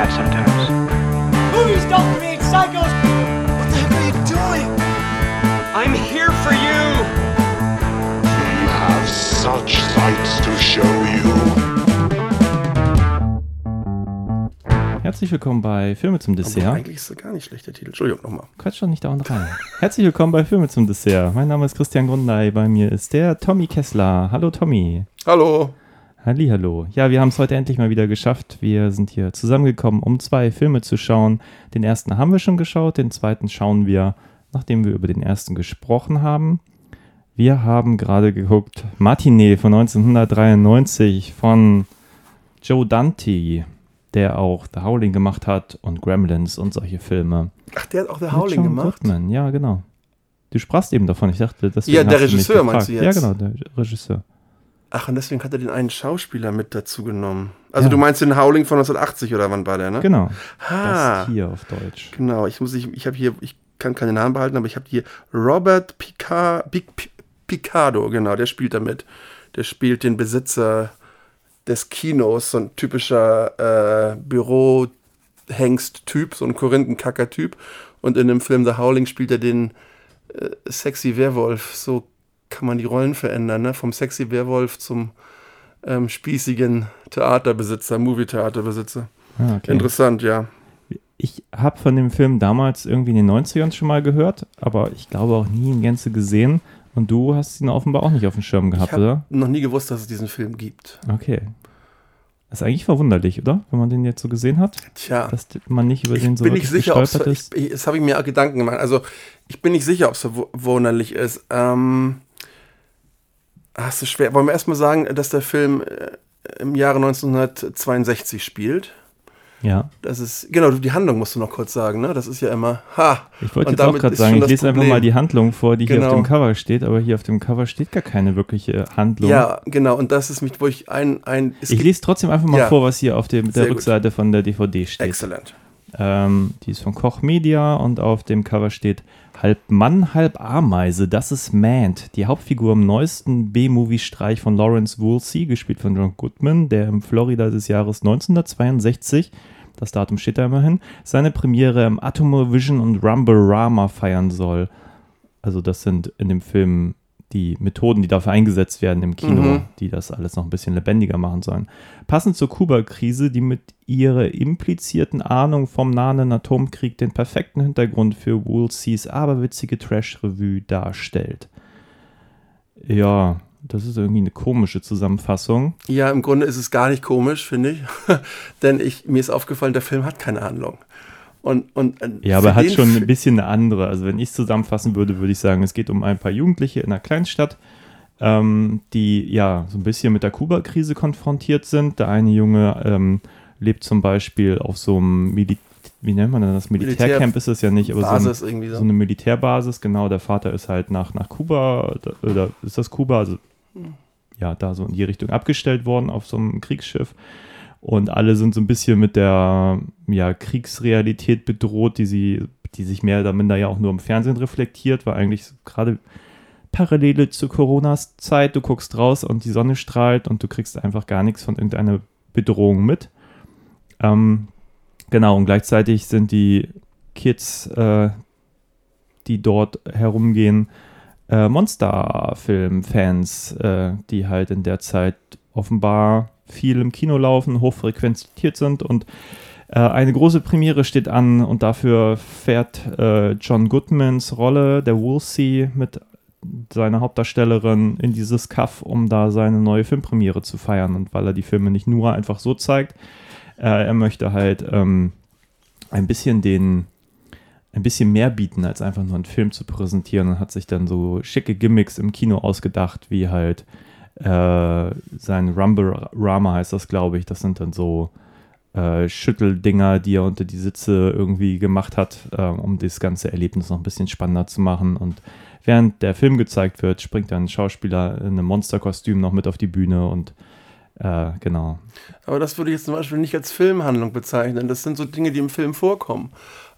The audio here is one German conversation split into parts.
mad sometimes. Movies don't create psychos. What the heck are you doing? I'm here for you. We have such sights to show you. Herzlich willkommen bei Filme zum Aber Dessert. eigentlich ist das gar nicht schlecht, der Titel. Entschuldigung, nochmal. Quatsch doch nicht dauernd rein. Herzlich willkommen bei Filme zum Dessert. Mein Name ist Christian Grundlei. Bei mir ist der Tommy Kessler. Hallo Tommy. Hallo. Hallo. Ja, wir haben es heute endlich mal wieder geschafft. Wir sind hier zusammengekommen, um zwei Filme zu schauen. Den ersten haben wir schon geschaut, den zweiten schauen wir, nachdem wir über den ersten gesprochen haben. Wir haben gerade geguckt Matinee von 1993 von Joe Dante, der auch The Howling gemacht hat und Gremlins und solche Filme. Ach, der hat auch The Howling gemacht? Goodman, ja, genau. Du sprachst eben davon. Ich dachte, das Ja, der Regisseur meinst du jetzt? Ja, genau, der Regisseur. Ach, und deswegen hat er den einen Schauspieler mit dazu genommen. Also Ja. du meinst den Howling von 1980 oder wann war der, ne? Genau. Ha, Das hier auf Deutsch. genau. Ich muss, ich, ich habe hier, ich kann keine Namen behalten, aber ich habe hier Robert Picard, Pic, Pic- Picardo, genau, der spielt damit. Der spielt den Besitzer des Kinos, so ein typischer äh, Büro-Hengst-Typ, so ein Korinthenkacker-Typ. Und in dem Film The Howling spielt er den äh, sexy Werwolf. So kann man die Rollen verändern, ne? Vom sexy Werwolf zum ähm, spießigen Theaterbesitzer, Movie-Theaterbesitzer. Ah, okay. Interessant, ja. Ich habe von dem Film damals irgendwie in den 90ern schon mal gehört, aber ich glaube auch nie in Gänze gesehen. Und du hast ihn offenbar auch nicht auf dem Schirm Ich gehabt, habe oder? noch nie gewusst, dass es diesen Film gibt. Okay. Das ist eigentlich verwunderlich, oder? Wenn man den jetzt so gesehen hat, Tja. dass man nicht über ich den so bin wirklich sicher, gestolpert ist. Ich, ich, das habe ich mir auch Gedanken gemacht. Also, ich bin nicht sicher, ob es verwunderlich ist. Ähm, hast du schwer. Wollen wir erstmal sagen, dass der Film äh, im Jahre 1962 spielt? Ja. Das ist. Genau, die Handlung musst du noch kurz sagen, ne? Das ist ja immer. Ha! Ich wollte jetzt auch gerade sagen, ich lese einfach Problem. mal die Handlung vor, die hier auf Genau. dem Cover steht, aber hier auf dem Cover steht gar keine wirkliche Handlung. Ja, genau. Und das ist mich, wo ich ein. ein Ich lese trotzdem einfach mal Ja. vor, was hier auf dem, der Sehr gut. Rückseite von der DVD steht. Exzellent. Ähm, die ist von Koch Media und auf dem Cover steht Halb Mann, halb Ameise, das ist Mant. Die Hauptfigur im neuesten B-Movie-Streich von Lawrence Woolsey, gespielt von John Goodman, der im Florida des Jahres 1962, das Datum steht da immerhin, seine Premiere im Atomovision und Rumble-Rama feiern soll. Also das sind in dem Film die Methoden, die dafür eingesetzt werden im Kino, Mhm. die das alles noch ein bisschen lebendiger machen sollen. Passend zur Kuba-Krise, die mit ihrer implizierten Ahnung vom nahenden Atomkrieg den perfekten Hintergrund für Woolseys aberwitzige Trash-Revue darstellt. Ja, das ist irgendwie eine komische Zusammenfassung. Ja, im Grunde ist es gar nicht komisch, finde ich. Denn ich, mir ist aufgefallen, der Film hat keine Handlung. Und, und, äh, Ja, aber er hat schon ein bisschen eine andere. Also wenn ich es zusammenfassen würde, würde ich sagen, es geht um ein paar Jugendliche in einer Kleinstadt, ähm, die ja so ein bisschen mit der Kuba-Krise konfrontiert sind. Der eine Junge ähm, lebt zum Beispiel auf so einem Mili wie nennt man das? Militärcamp ist es ja nicht, aber so, ein, Basis so. so eine Militärbasis, genau. Der Vater ist halt nach, nach Kuba, oder ist das Kuba? Also ja, da so in die Richtung abgestellt worden auf so einem Kriegsschiff. Und alle sind so ein bisschen mit der ja, Kriegsrealität bedroht, die sie, die sich mehr oder minder ja auch nur im Fernsehen reflektiert, weil eigentlich gerade Parallele zu Coronas Zeit, du guckst raus und die Sonne strahlt und du kriegst einfach gar nichts von irgendeiner Bedrohung mit. Ähm, genau, und gleichzeitig sind die Kids, äh, die dort herumgehen, äh, Monsterfilm-Fans, äh, die halt in der Zeit offenbar viel im Kino laufen, hochfrequentiert sind und äh, eine große Premiere steht an und dafür fährt äh, John Goodmans Rolle, der Woolsey, mit seiner Hauptdarstellerin in dieses Kaff, um da seine neue Filmpremiere zu feiern. Und weil er die Filme nicht nur einfach so zeigt, äh, er möchte halt ähm, ein bisschen den ein bisschen mehr bieten, als einfach nur einen Film zu präsentieren und hat sich dann so schicke Gimmicks im Kino ausgedacht, wie halt äh, sein Rumble Rama heißt das, glaube ich. Das sind dann so äh, Schütteldinger, die er unter die Sitze irgendwie gemacht hat, äh, um das ganze Erlebnis noch ein bisschen spannender zu machen. Und während der Film gezeigt wird, springt dann ein Schauspieler in einem Monsterkostüm noch mit auf die Bühne und äh, genau. Aber das würde ich jetzt zum Beispiel nicht als Filmhandlung bezeichnen. Das sind so Dinge, die im Film vorkommen.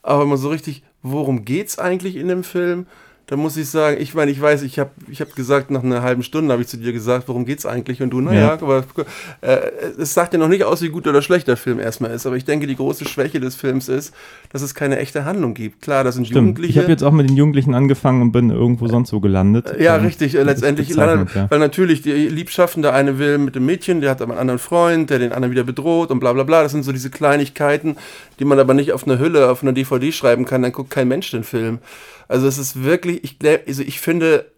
Aber immer so richtig, worum geht es eigentlich in dem Film? Da muss ich sagen, ich meine, ich weiß, ich habe ich hab gesagt, nach einer halben Stunde habe ich zu dir gesagt, worum geht's eigentlich? Und du, naja, ja. aber äh, es sagt ja noch nicht aus, wie gut oder schlecht der Film erstmal ist. Aber ich denke, die große Schwäche des Films ist, dass es keine echte Handlung gibt. Klar, das sind Stimmt. Jugendliche. Ich habe jetzt auch mit den Jugendlichen angefangen und bin irgendwo sonst wo gelandet. Ja, ähm, richtig, äh, letztendlich. Leider, ja. Weil natürlich die Liebschaffende eine will mit dem Mädchen, der hat aber einen anderen Freund, der den anderen wieder bedroht und bla bla bla. Das sind so diese Kleinigkeiten, die man aber nicht auf einer Hülle, auf einer DVD schreiben kann. Dann guckt kein Mensch den Film. Also es ist wirklich, ich, also ich finde,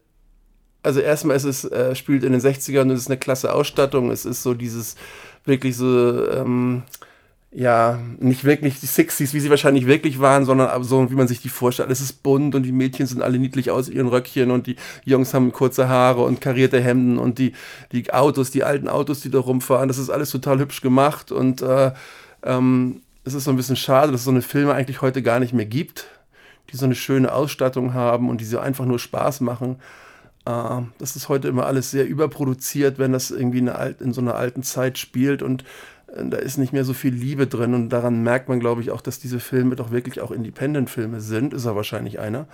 also erstmal es, äh, spielt in den 60ern und es ist eine klasse Ausstattung. Es ist so dieses wirklich so, ähm, ja, nicht wirklich die 60s, wie sie wahrscheinlich wirklich waren, sondern so, wie man sich die vorstellt. Es ist bunt und die Mädchen sind alle niedlich aus ihren Röckchen und die Jungs haben kurze Haare und karierte Hemden und die, die Autos, die alten Autos, die da rumfahren, das ist alles total hübsch gemacht und äh, ähm, es ist so ein bisschen schade, dass es so eine Filme eigentlich heute gar nicht mehr gibt die so eine schöne Ausstattung haben und die so einfach nur Spaß machen. Äh, das ist heute immer alles sehr überproduziert, wenn das irgendwie in, in so einer alten Zeit spielt und äh, da ist nicht mehr so viel Liebe drin und daran merkt man, glaube ich, auch, dass diese Filme doch wirklich auch Independent-Filme sind. Ist er wahrscheinlich einer.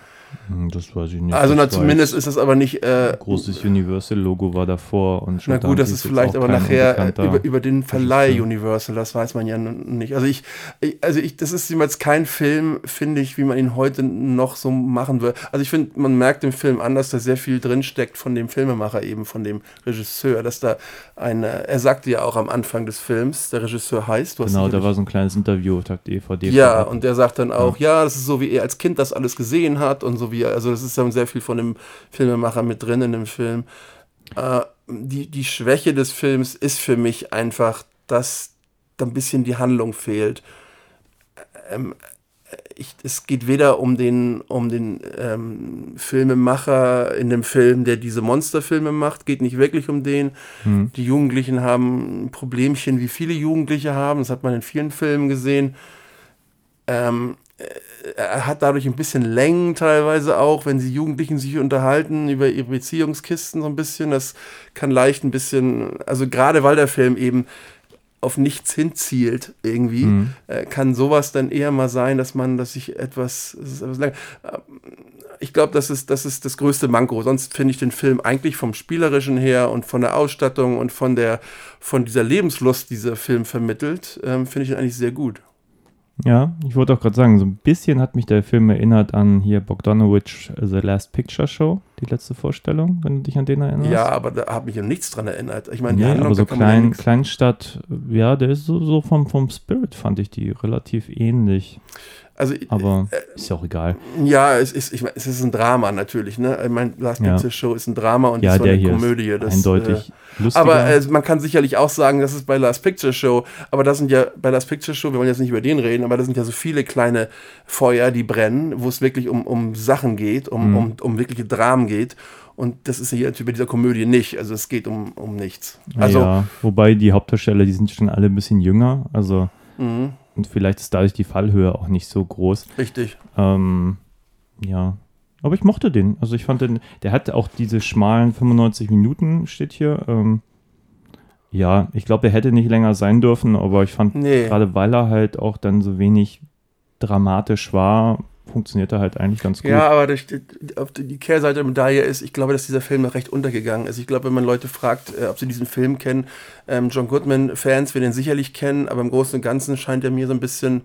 Hm, das weiß ich nicht. Also na, zumindest ist das aber nicht. Äh, großes Universal-Logo war davor und. Na gut, das ist vielleicht aber nachher über, über den Verleih Universal, das weiß man ja nicht. Also ich, also ich, das ist jemals kein Film, finde ich, wie man ihn heute noch so machen würde. Also ich finde, man merkt im Film an, dass da sehr viel drinsteckt von dem Filmemacher eben, von dem Regisseur, dass da eine, er sagte ja auch am Anfang des Films, der Regisseur heißt. genau, da war so ein kleines Interview auf der DVD. Ja, und der sagt dann auch, ja. ja, das ist so, wie er als Kind das alles gesehen hat und so wie, also das ist dann sehr viel von dem Filmemacher mit drin in dem Film. Äh, die, die Schwäche des Films ist für mich einfach, dass da ein bisschen die Handlung fehlt. Ähm, ich, es geht weder um den, um den ähm, Filmemacher in dem Film, der diese Monsterfilme macht, geht nicht wirklich um den. Mhm. Die Jugendlichen haben ein Problemchen, wie viele Jugendliche haben, das hat man in vielen Filmen gesehen. Ähm, er hat dadurch ein bisschen Längen teilweise auch, wenn sie Jugendlichen sich unterhalten über ihre Beziehungskisten so ein bisschen. Das kann leicht ein bisschen, also gerade weil der Film eben auf nichts hinzielt irgendwie, mhm. äh, kann sowas dann eher mal sein, dass man, dass ich etwas, etwas lang, äh, ich glaube, das ist, das ist das größte Manko. Sonst finde ich den Film eigentlich vom Spielerischen her und von der Ausstattung und von der, von dieser Lebenslust, die dieser Film vermittelt, ähm, finde ich ihn eigentlich sehr gut. Ja, ich wollte auch gerade sagen, so ein bisschen hat mich der Film erinnert an hier Bogdanovich The Last Picture Show, die letzte Vorstellung, wenn du dich an den erinnerst. Ja, aber da habe ich ja nichts dran erinnert. Ich meine, nee, aber so klein, Kleinstadt, ja, der ist so, so vom, vom Spirit fand ich die relativ ähnlich. Also, aber äh, ist ja auch egal. Ja, es ist, ich mein, es ist ein Drama natürlich. Ne? Ich meine, Last Picture ja. Show ist ein Drama und ja, das war eine Komödie. Das, eindeutig äh, lustiger. Aber äh, man kann sicherlich auch sagen, das ist bei Last Picture Show. Aber das sind ja bei Last Picture Show, wir wollen jetzt nicht über den reden, aber das sind ja so viele kleine Feuer, die brennen, wo es wirklich um, um Sachen geht, um, mhm. um, um wirkliche Dramen geht. Und das ist hier natürlich bei dieser Komödie nicht. Also es geht um, um nichts. Also, ja, wobei die Hauptdarsteller, die sind schon alle ein bisschen jünger. Also mhm. Und vielleicht ist dadurch die Fallhöhe auch nicht so groß. Richtig. Ähm, ja. Aber ich mochte den. Also ich fand den, der hat auch diese schmalen 95 Minuten, steht hier. Ähm, ja, ich glaube, er hätte nicht länger sein dürfen, aber ich fand, nee. gerade weil er halt auch dann so wenig dramatisch war, funktioniert er halt eigentlich ganz gut. Ja, aber die, die Kehrseite der Medaille ist, ich glaube, dass dieser Film noch recht untergegangen ist. Ich glaube, wenn man Leute fragt, äh, ob sie diesen Film kennen, ähm, John Goodman-Fans werden ihn sicherlich kennen, aber im Großen und Ganzen scheint er mir so ein bisschen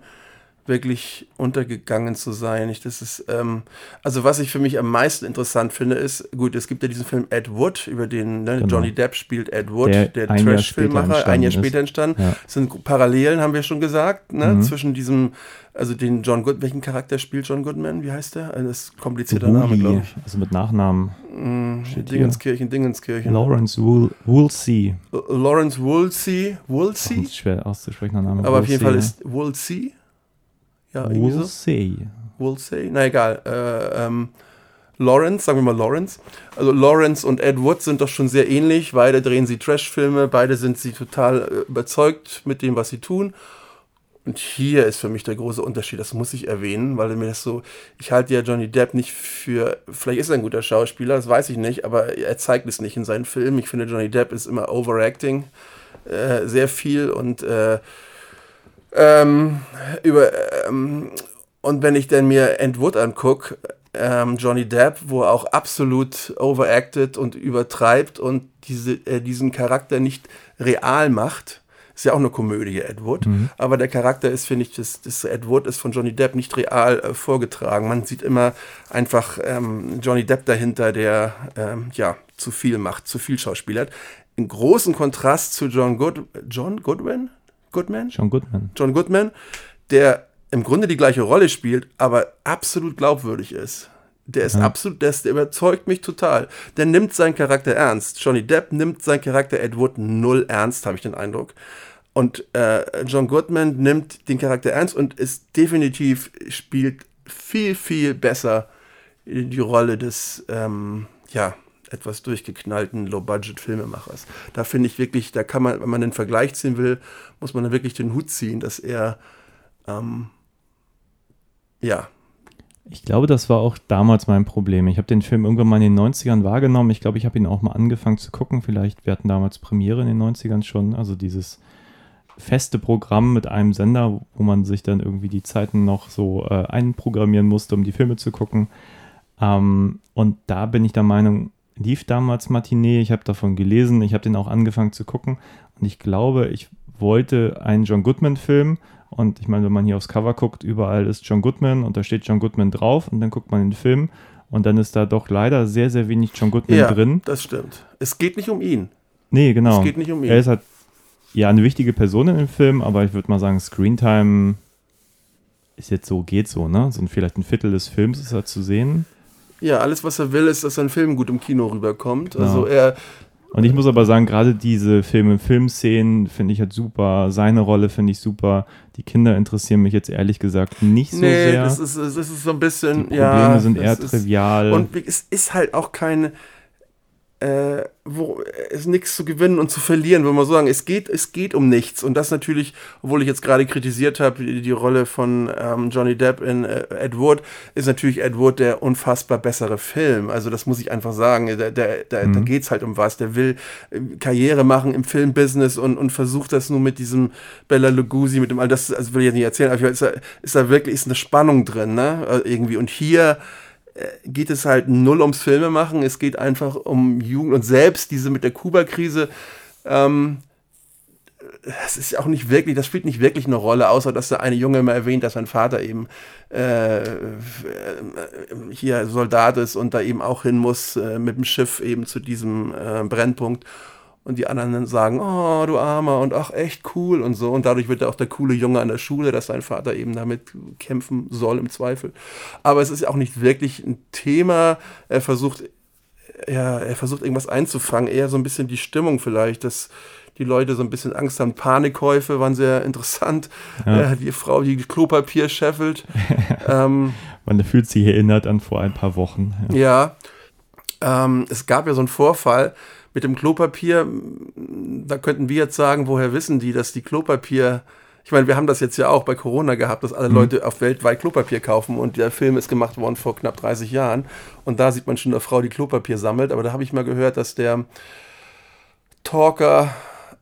wirklich untergegangen zu sein. Ich, das ist, ähm, also was ich für mich am meisten interessant finde, ist, gut, es gibt ja diesen Film Ed Wood, über den ne, genau. Johnny Depp spielt Ed Wood, der, der Trash-Filmmacher, ein Jahr später entstanden. Ja. Es sind Parallelen, haben wir schon gesagt, ne, mhm. zwischen diesem also den John Good, welchen Charakter spielt John Goodman? Wie heißt der? Das ist ein komplizierter Woolly, Name, glaube ich. Also mit Nachnamen. Mm, Dingenskirchen, Dingenskirchen. Lawrence Wool, Woolsey. Lawrence Woolsey. Woolsey? Schwer auszusprechen, Name. Aber Woolsey, auf jeden Fall ist Woolsey. Ja, Woolsey. So. Woolsey. Na egal. Äh, ähm, Lawrence, sagen wir mal Lawrence. Also Lawrence und Ed Wood sind doch schon sehr ähnlich. Beide drehen sie Trash-Filme, beide sind sie total äh, überzeugt mit dem, was sie tun. Und hier ist für mich der große Unterschied, das muss ich erwähnen, weil mir das so, ich halte ja Johnny Depp nicht für, vielleicht ist er ein guter Schauspieler, das weiß ich nicht, aber er zeigt es nicht in seinen Filmen. Ich finde, Johnny Depp ist immer overacting, äh, sehr viel und äh, ähm, über, ähm, und wenn ich dann mir Ed Wood angucke, ähm, Johnny Depp, wo er auch absolut overacted und übertreibt und diese, äh, diesen Charakter nicht real macht. Ist ja auch eine Komödie, Ed Wood. Mhm. Aber der Charakter ist, finde ich, das, das Ed Wood ist von Johnny Depp nicht real äh, vorgetragen. Man sieht immer einfach ähm, Johnny Depp dahinter, der ähm, ja zu viel macht, zu viel schauspielert. In großen Kontrast zu John, Good John Goodwin? Goodman? John Goodman. John Goodman, der im Grunde die gleiche Rolle spielt, aber absolut glaubwürdig ist. Der ist Ja. absolut, der, ist, der überzeugt mich total. Der nimmt seinen Charakter ernst. Johnny Depp nimmt seinen Charakter Ed Wood null ernst, habe ich den Eindruck. Und äh, John Goodman nimmt den Charakter ernst und ist definitiv, spielt viel, viel besser die Rolle des, ähm, ja, etwas durchgeknallten Low-Budget-Filmemachers. Da finde ich wirklich, da kann man, wenn man den Vergleich ziehen will, muss man da wirklich den Hut ziehen, dass er, ähm, ja, Ich glaube, das war auch damals mein Problem. Ich habe den Film irgendwann mal in den 90ern wahrgenommen. Ich glaube, ich habe ihn auch mal angefangen zu gucken. Vielleicht, wir hatten damals Premiere in den 90ern schon. Also dieses feste Programm mit einem Sender, wo man sich dann irgendwie die Zeiten noch so äh, einprogrammieren musste, um die Filme zu gucken. Ähm, und da bin ich der Meinung, lief damals Matinee. Ich habe davon gelesen. Ich habe den auch angefangen zu gucken. Und ich glaube, ich wollte einen John Goodman-Film. Und ich meine, wenn man hier aufs Cover guckt, überall ist John Goodman und da steht John Goodman drauf und dann guckt man den Film und dann ist da doch leider sehr, sehr wenig John Goodman ja, drin. das stimmt. Es geht nicht um ihn. Nee, genau. Es geht nicht um ihn. Er ist halt ja eine wichtige Person in dem Film, aber ich würde mal sagen, Screentime ist jetzt so, geht so, ne? So ein, vielleicht ein Viertel des Films ist er zu sehen. Ja, alles, was er will, ist, dass sein Film gut im Kino rüberkommt. Genau. Also er, Und ich muss aber sagen, gerade diese Filme, Filmszenen finde ich halt super. Seine Rolle finde ich super. Die Kinder interessieren mich jetzt ehrlich gesagt nicht so nee, sehr. das ist, das ist so ein bisschen, Die Probleme ja. sind eher ist- trivial. Und es ist halt auch kein, äh, wo es ist nichts zu gewinnen und zu verlieren, wenn man so sagen, es geht, es geht um nichts. Und das natürlich, obwohl ich jetzt gerade kritisiert habe, die, die Rolle von ähm, Johnny Depp in äh, Ed Wood, ist natürlich Ed Wood der unfassbar bessere Film. Also das muss ich einfach sagen. Da, da, da, da geht es halt um was. Der will äh, Karriere machen im Filmbusiness und, und versucht das nur mit diesem Bella Lugosi, mit dem all das, also will ich jetzt nicht erzählen, aber ist da, ist da wirklich ist eine Spannung drin, ne? Äh, Irgendwie. Und hier geht es halt null ums Filme machen. Es geht einfach um Jugend und selbst diese mit der Kuba-Krise. Ähm, das ist auch nicht wirklich, das spielt nicht wirklich eine Rolle, außer dass der eine Junge immer erwähnt, dass sein Vater eben äh, äh, hier Soldat ist und da eben auch hin muss äh, mit dem Schiff eben zu diesem äh, Brennpunkt. Und die anderen sagen, oh, du Armer und ach, echt cool und so. Und dadurch wird er auch der coole Junge an der Schule, dass sein Vater eben damit kämpfen soll im Zweifel. Aber es ist ja auch nicht wirklich ein Thema. Er versucht, ja, er versucht irgendwas einzufangen, eher so ein bisschen die Stimmung vielleicht, dass die Leute so ein bisschen Angst haben. Panikkäufe waren sehr interessant. Ja. Äh, die Frau, die Klopapier scheffelt. ähm, Man fühlt sich erinnert an vor ein paar Wochen. Ja. Ja, ähm, es gab ja so einen Vorfall mit dem Klopapier. Da könnten wir jetzt sagen, woher wissen die, dass die Klopapier. Ich meine, wir haben das jetzt ja auch bei Corona gehabt, dass alle Leute auf weltweit Klopapier kaufen und der Film ist gemacht worden vor knapp 30 Jahren und da sieht man schon eine Frau, die Klopapier sammelt, aber da habe ich mal gehört, dass der Talker,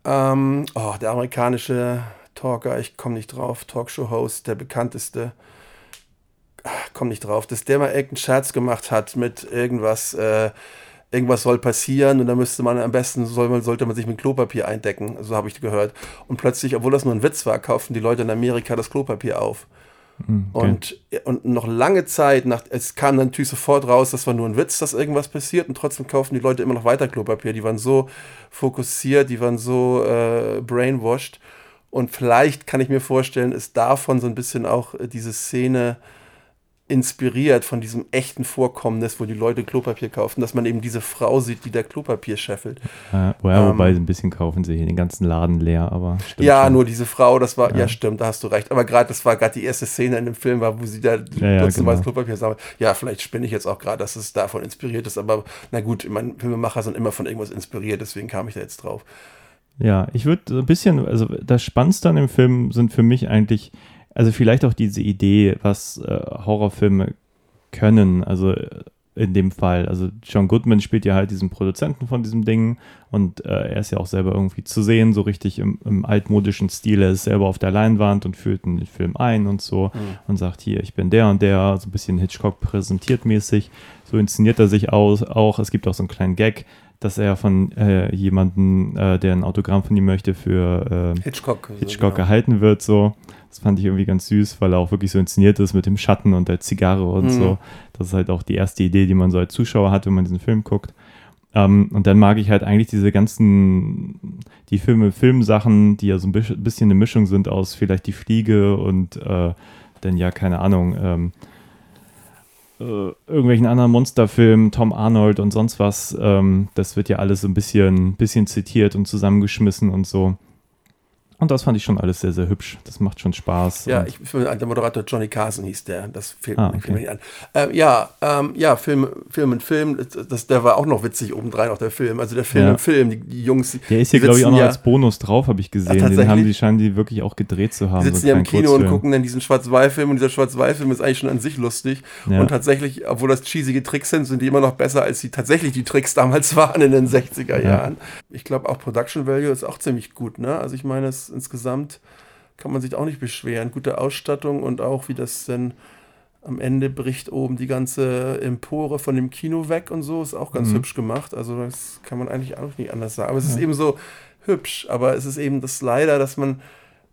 ähm, oh, der amerikanische Talker, ich komme nicht drauf, Talkshow-Host, der bekannteste, komm nicht drauf, dass der mal irgendeinen Scherz gemacht hat mit irgendwas, äh, irgendwas soll passieren und da müsste man am besten, soll man, sollte man sich mit Klopapier eindecken, so habe ich gehört. Und plötzlich, obwohl das nur ein Witz war, kauften die Leute in Amerika das Klopapier auf. Hm, okay. Und, und noch lange Zeit, nach, es kam dann natürlich sofort raus, das war nur ein Witz, dass irgendwas passiert und trotzdem kaufen die Leute immer noch weiter Klopapier. Die waren so fokussiert, die waren so äh, brainwashed. Und vielleicht kann ich mir vorstellen, ist davon so ein bisschen auch äh, diese Szene inspiriert von diesem echten Vorkommnis, wo die Leute Klopapier kaufen, dass man eben diese Frau sieht, die da Klopapier scheffelt. Ja, Ähm, wobei ein bisschen kaufen sie hier den ganzen Laden leer, aber ja, schon. nur diese Frau, das war, ja, Ja. stimmt, da hast du recht. Aber gerade, das war gerade die erste Szene in dem Film, war, wo sie da Ja, genau. Klopapier sammelt. Ja, vielleicht spinne ich jetzt auch gerade, dass es davon inspiriert ist, aber na gut, ich meine, Filmemacher sind immer von irgendwas inspiriert, deswegen kam ich da jetzt drauf. Ja, ich würde so ein bisschen, also das Spannendste an dem Film sind für mich eigentlich, also vielleicht auch diese Idee, was äh, Horrorfilme können. Also äh, in dem Fall. Also John Goodman spielt ja halt diesen Produzenten von diesem Ding und äh, er ist ja auch selber irgendwie zu sehen, so richtig im, im, altmodischen Stil. Er ist selber auf der Leinwand und führt den Film ein und so mhm. und sagt hier, ich bin der und der, so ein bisschen Hitchcock präsentiert mäßig. So inszeniert er sich aus, auch. Es gibt auch so einen kleinen Gag, dass er von äh, jemandem, äh, der ein Autogramm von ihm möchte, für äh, Hitchcock, Hitchcock so, genau. gehalten wird. So. Das fand ich irgendwie ganz süß, weil er auch wirklich so inszeniert ist mit dem Schatten und der Zigarre und mhm. so. Das ist halt auch die erste Idee, die man so als Zuschauer hat, wenn man diesen Film guckt. Um, ähm, und dann mag ich halt eigentlich diese ganzen, die Filme, Filmsachen, die ja so ein bisschen eine Mischung sind aus vielleicht die Fliege und äh, dann ja, keine Ahnung, ähm, äh, irgendwelchen anderen Monsterfilmen, Tom Arnold und sonst was. Ähm, das wird ja alles so ein bisschen, bisschen zitiert und zusammengeschmissen und so. Und das fand ich schon alles sehr, sehr hübsch. Das macht schon Spaß. Ja, ich, der Moderator Johnny Carson hieß der. Das fehlt ah, okay. mir an. Ähm, ja, ähm, ja, Film, Film und Film. Das, der war auch noch witzig obendrein, auch der Film. Also der Film ja. und Film, die, die Jungs. Der ist hier, glaube ich, auch noch ja, als Bonus drauf, habe ich gesehen. Ja, Den haben die, scheinen die wirklich auch gedreht zu haben. Die sitzen so ja im Kino und gucken dann diesen Schwarz-Weiß-Film und dieser Schwarz-Weiß-Film ist eigentlich schon an sich lustig. Und tatsächlich, obwohl das cheesige Tricks sind, sind die immer noch besser, als die tatsächlich die Tricks damals waren in den 60er Jahren. Ich glaube auch Production Value ist auch ziemlich gut, ne? Also ich meine, es insgesamt kann man sich auch nicht beschweren. Gute Ausstattung und auch wie das denn am Ende bricht oben die ganze Empore von dem Kino weg und so, ist auch ganz mhm. hübsch gemacht. Also das kann man eigentlich auch nicht anders sagen. Aber es ja. ist eben so hübsch, aber es ist eben das leider, dass man,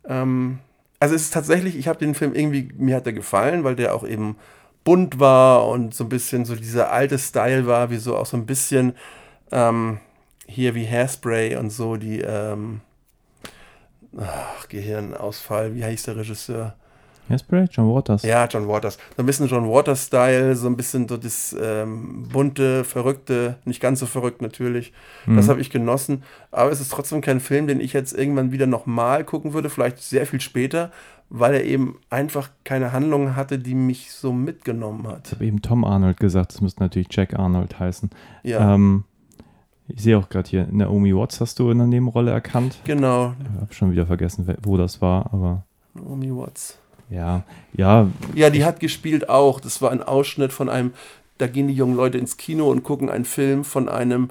ähm, also es ist tatsächlich, ich habe den Film irgendwie, mir hat er gefallen, weil der auch eben bunt war und so ein bisschen so dieser alte Style war, wie so auch so ein bisschen ähm, hier wie Hairspray und so, die, ähm, ach, Gehirnausfall, wie heißt der Regisseur? Hairspray? John Waters. Ja, John Waters. So ein bisschen John Waters-Style, so ein bisschen so das ähm, bunte, verrückte, nicht ganz so verrückt natürlich. Mhm. Das habe ich genossen. Aber es ist trotzdem kein Film, den ich jetzt irgendwann wieder nochmal gucken würde, vielleicht sehr viel später, weil er eben einfach keine Handlung hatte, die mich so mitgenommen hat. Ich habe eben Tom Arnold gesagt, das müsste natürlich Jack Arnold heißen. Ja. Ähm, ich sehe auch gerade hier, Naomi Watts hast du in der Nebenrolle erkannt. Genau. Ich habe schon wieder vergessen, wo das war, aber. Naomi Watts. Ja, ja. Ja, die hat gespielt auch. Das war ein Ausschnitt von einem, da gehen die jungen Leute ins Kino und gucken einen Film von einem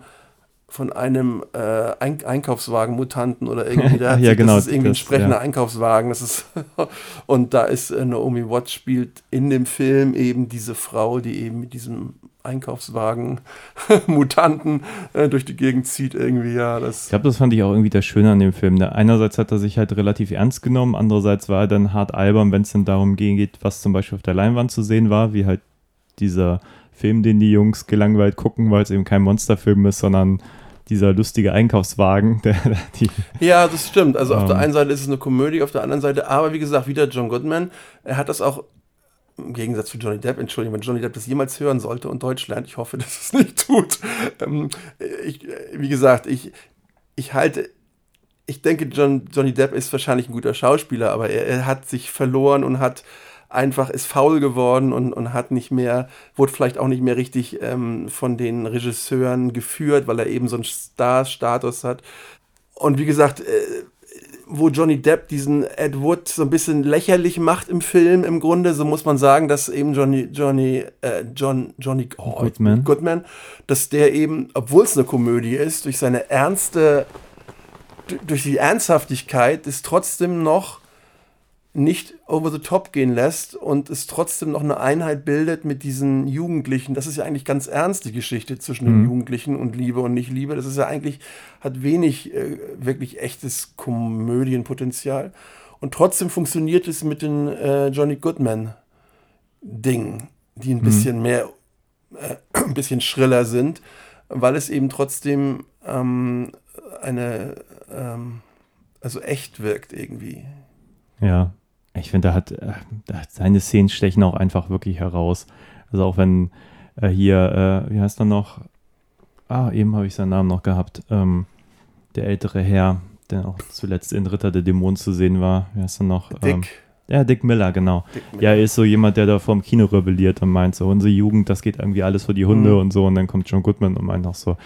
von einem äh, Ein Einkaufswagen-Mutanten oder irgendwie. Der ja, genau, das ist irgendwie ein sprechender ja. Einkaufswagen. Das ist und da ist äh, Naomi Watts spielt in dem Film eben diese Frau, die eben mit diesem Einkaufswagen Mutanten äh, durch die Gegend zieht irgendwie. Ja, das ich glaube, das fand ich auch irgendwie das Schöne an dem Film. Ne? Einerseits hat er sich halt relativ ernst genommen, andererseits war er dann hart albern, wenn es dann darum geht, was zum Beispiel auf der Leinwand zu sehen war, wie halt dieser Film, den die Jungs gelangweilt gucken, weil es eben kein Monsterfilm ist, sondern dieser lustige Einkaufswagen. Der, die, ja, das stimmt. Also auf der ähm. einen Seite ist es eine Komödie, auf der anderen Seite, aber wie gesagt, wieder John Goodman. Er hat das auch im Gegensatz zu Johnny Depp, Entschuldigung, wenn Johnny Depp das jemals hören sollte und Deutsch lernt, ich hoffe, dass es nicht tut. Ähm, ich, wie gesagt, ich, ich halte, ich denke, John, Johnny Depp ist wahrscheinlich ein guter Schauspieler, aber er, er hat sich verloren und hat einfach ist faul geworden und, und hat nicht mehr, wurde vielleicht auch nicht mehr richtig ähm, von den Regisseuren geführt, weil er eben so einen Star-Status hat. Und wie gesagt, äh, wo Johnny Depp diesen Ed Wood so ein bisschen lächerlich macht im Film, im Grunde, so muss man sagen, dass eben Johnny, Johnny, äh, John, Johnny oh, Goodman. Goodman, dass der eben, obwohl es eine Komödie ist, durch seine ernste, durch die Ernsthaftigkeit ist trotzdem noch nicht over the top gehen lässt und es trotzdem noch eine Einheit bildet mit diesen Jugendlichen. Das ist ja eigentlich ganz ernst, die Geschichte zwischen mhm. den Jugendlichen und Liebe und nicht Liebe. Das ist ja eigentlich, hat wenig äh, wirklich echtes Komödienpotenzial. Und trotzdem funktioniert es mit den äh, Johnny Goodman-Dingen, die ein mhm. bisschen mehr, äh, ein bisschen schriller sind, weil es eben trotzdem ähm, eine, ähm, also echt wirkt irgendwie. Ja, ich finde, da hat, äh, da hat seine Szenen stechen auch einfach wirklich heraus. Also auch wenn äh, hier, äh, wie heißt er noch? Ah, eben habe ich seinen Namen noch gehabt. Ähm, der ältere Herr, der auch zuletzt in Ritter der Dämonen zu sehen war. Wie heißt er noch? Dick. Ähm, ja, Dick Miller, genau. Dick Miller. Ja, er ist so jemand, der da vorm Kino rebelliert und meint so, unsere Jugend, das geht irgendwie alles für die Hunde mhm. und so. Und dann kommt John Goodman und meint auch so,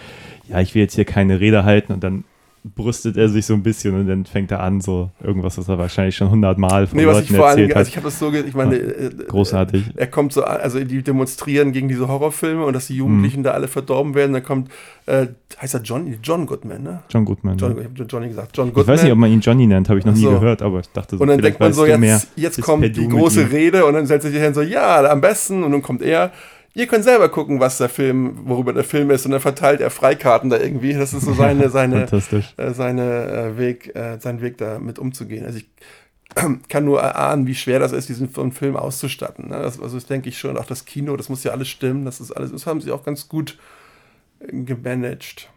ja, ich will jetzt hier keine Rede halten und dann brüstet er sich so ein bisschen und dann fängt er an, so irgendwas, was er wahrscheinlich schon hundertmal von Nee, was Leuten ich vor allem, erzählt also hat. ich habe das so, ich meine, äh, Großartig. Äh, er kommt so, also die demonstrieren gegen diese Horrorfilme und dass die Jugendlichen da alle verdorben werden. Dann kommt, äh, heißt er John, John Goodman, ne? John Goodman. John, ja. ich habe Johnny gesagt. John Ich Goodman. weiß nicht, ob man ihn Johnny nennt, habe ich noch Ach nie gehört, aber ich dachte so, und dann denkt man so, du mehr. jetzt, jetzt kommt die große. Rede und dann setzt er sich hin so, ja, am besten. Und dann kommt er, ihr könnt selber gucken, was der Film, worüber der Film ist. Und dann verteilt er Freikarten da irgendwie. Das ist so seine, seine, äh, seine äh, Weg, äh, sein Weg da mit umzugehen. Also ich kann nur erahnen, wie schwer das ist, diesen Film- Film auszustatten. Ne? Das, also das denke ich schon, auch das Kino, das muss ja alles stimmen, das ist alles, das haben sie auch ganz gut äh, gemanagt.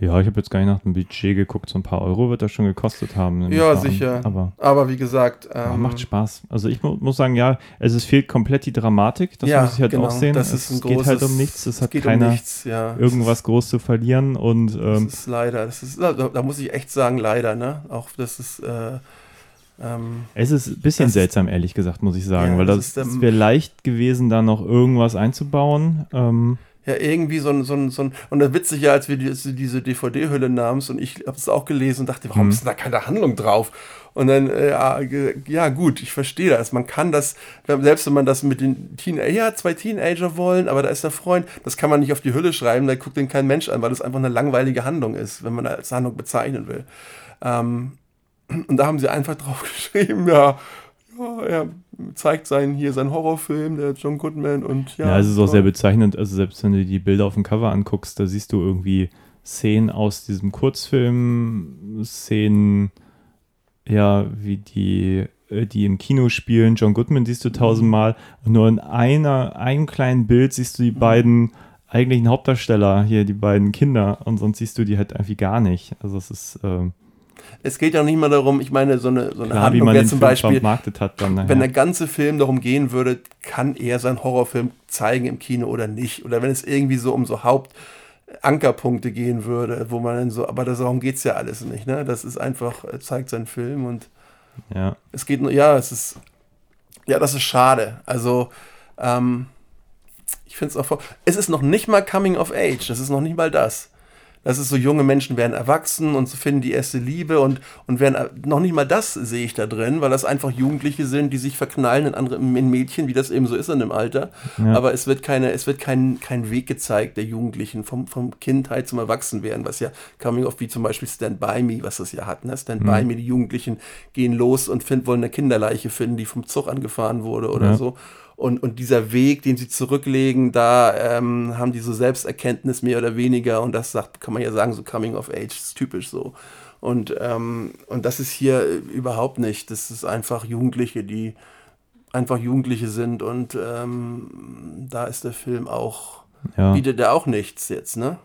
Ja, ich habe jetzt gar nicht nach dem Budget geguckt, so ein paar Euro wird das schon gekostet haben. Ja, sicher. Aber Aber wie gesagt, ja, ähm, macht Spaß. Also ich mu muss sagen, ja, also es fehlt komplett die Dramatik, das ja, muss ich halt genau, auch sehen. Das es ist ein geht großes, halt um nichts, es hat geht keiner um nichts, ja. irgendwas groß zu verlieren und Das ähm, ist leider, das ist, da, da muss ich echt sagen, leider, ne? Auch das ist, äh, ähm, es ist ein bisschen Das seltsam, ehrlich gesagt, muss ich sagen, Ja, weil das das, ist es wäre leicht gewesen, da noch irgendwas einzubauen. Ähm, ja, irgendwie so ein, so ein, so ein und das witzig ja, als wir diese, diese DVD-Hülle nahmen und ich habe es auch gelesen und dachte, warum Mhm. ist denn da keine Handlung drauf? Und dann, äh, ja, gut, ich verstehe das. Man kann das, selbst wenn man das mit den Teenager, ja, zwei Teenager wollen, aber da ist der Freund, das kann man nicht auf die Hülle schreiben, da guckt den kein Mensch an, weil das einfach eine langweilige Handlung ist, wenn man als Handlung bezeichnen will. Ähm, und da haben sie einfach drauf geschrieben, ja, ja, er zeigt seinen, hier seinen Horrorfilm, der John Goodman und ja. ja, es ist auch sehr bezeichnend, also selbst wenn du die Bilder auf dem Cover anguckst, da siehst du irgendwie Szenen aus diesem Kurzfilm, Szenen, ja, wie die, äh, die im Kino spielen. John Goodman siehst du tausendmal und nur in einer, einem kleinen Bild siehst du die beiden eigentlichen Hauptdarsteller hier, die beiden Kinder und sonst siehst du die halt irgendwie gar nicht. Also es ist ähm, Es geht ja nicht mal darum, ich meine, so eine, so eine klar, wie Handlung man wäre den zum Film Beispiel, hat dann wenn der ganze Film darum gehen würde, kann er seinen Horrorfilm zeigen im Kino oder nicht. Oder wenn es irgendwie so um so Hauptankerpunkte gehen würde, wo man dann so, aber darum geht es ja alles nicht, ne? Das ist einfach, er zeigt seinen Film und ja. es geht nur, ja, es ist, ja, das ist schade. Also, ähm, ich finde es auch, vor- es ist noch nicht mal Coming of Age, das ist noch nicht mal das. Das ist so, junge Menschen werden erwachsen und so finden die erste Liebe und, und werden, noch nicht mal das sehe ich da drin, weil das einfach Jugendliche sind, die sich verknallen in andere, in Mädchen, wie das eben so ist in dem Alter. Ja. Aber es wird keine, es wird kein, kein Weg gezeigt der Jugendlichen vom, vom Kindheit zum Erwachsenwerden, was ja Coming of, wie zum Beispiel Stand By Me, was das ja hat, ne? Stand By Me, die Jugendlichen gehen los und find, wollen eine Kinderleiche finden, die vom Zug angefahren wurde oder Ja. so. Und, und dieser Weg, den sie zurücklegen, da ähm, haben die so Selbsterkenntnis mehr oder weniger und das sagt, kann man ja sagen, so Coming of Age ist typisch so. Und, ähm, und das ist hier äh, überhaupt nicht. Das ist einfach Jugendliche, die einfach Jugendliche sind und ähm, da ist der Film auch, ja. bietet er auch nichts jetzt, ne?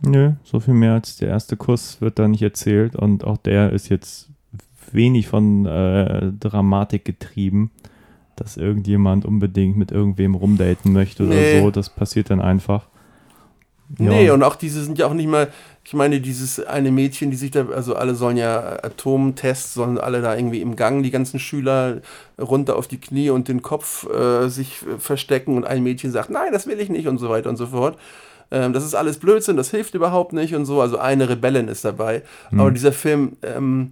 Nö, so viel mehr als der erste Kuss wird da nicht erzählt und auch der ist jetzt wenig von äh, Dramatik getrieben, dass irgendjemand unbedingt mit irgendwem rumdaten möchte oder Nee. so. Das passiert dann einfach. Ja. Nee, und auch diese sind ja auch nicht mal, ich meine, dieses eine Mädchen, die sich da, also alle sollen ja Atomtests, sollen alle da irgendwie im Gang, die ganzen Schüler runter auf die Knie und den Kopf äh, sich verstecken und ein Mädchen sagt, nein, das will ich nicht und so weiter und so fort. Ähm, das ist alles Blödsinn, das hilft überhaupt nicht und so. Also eine Rebellin ist dabei. Aber dieser Film ähm,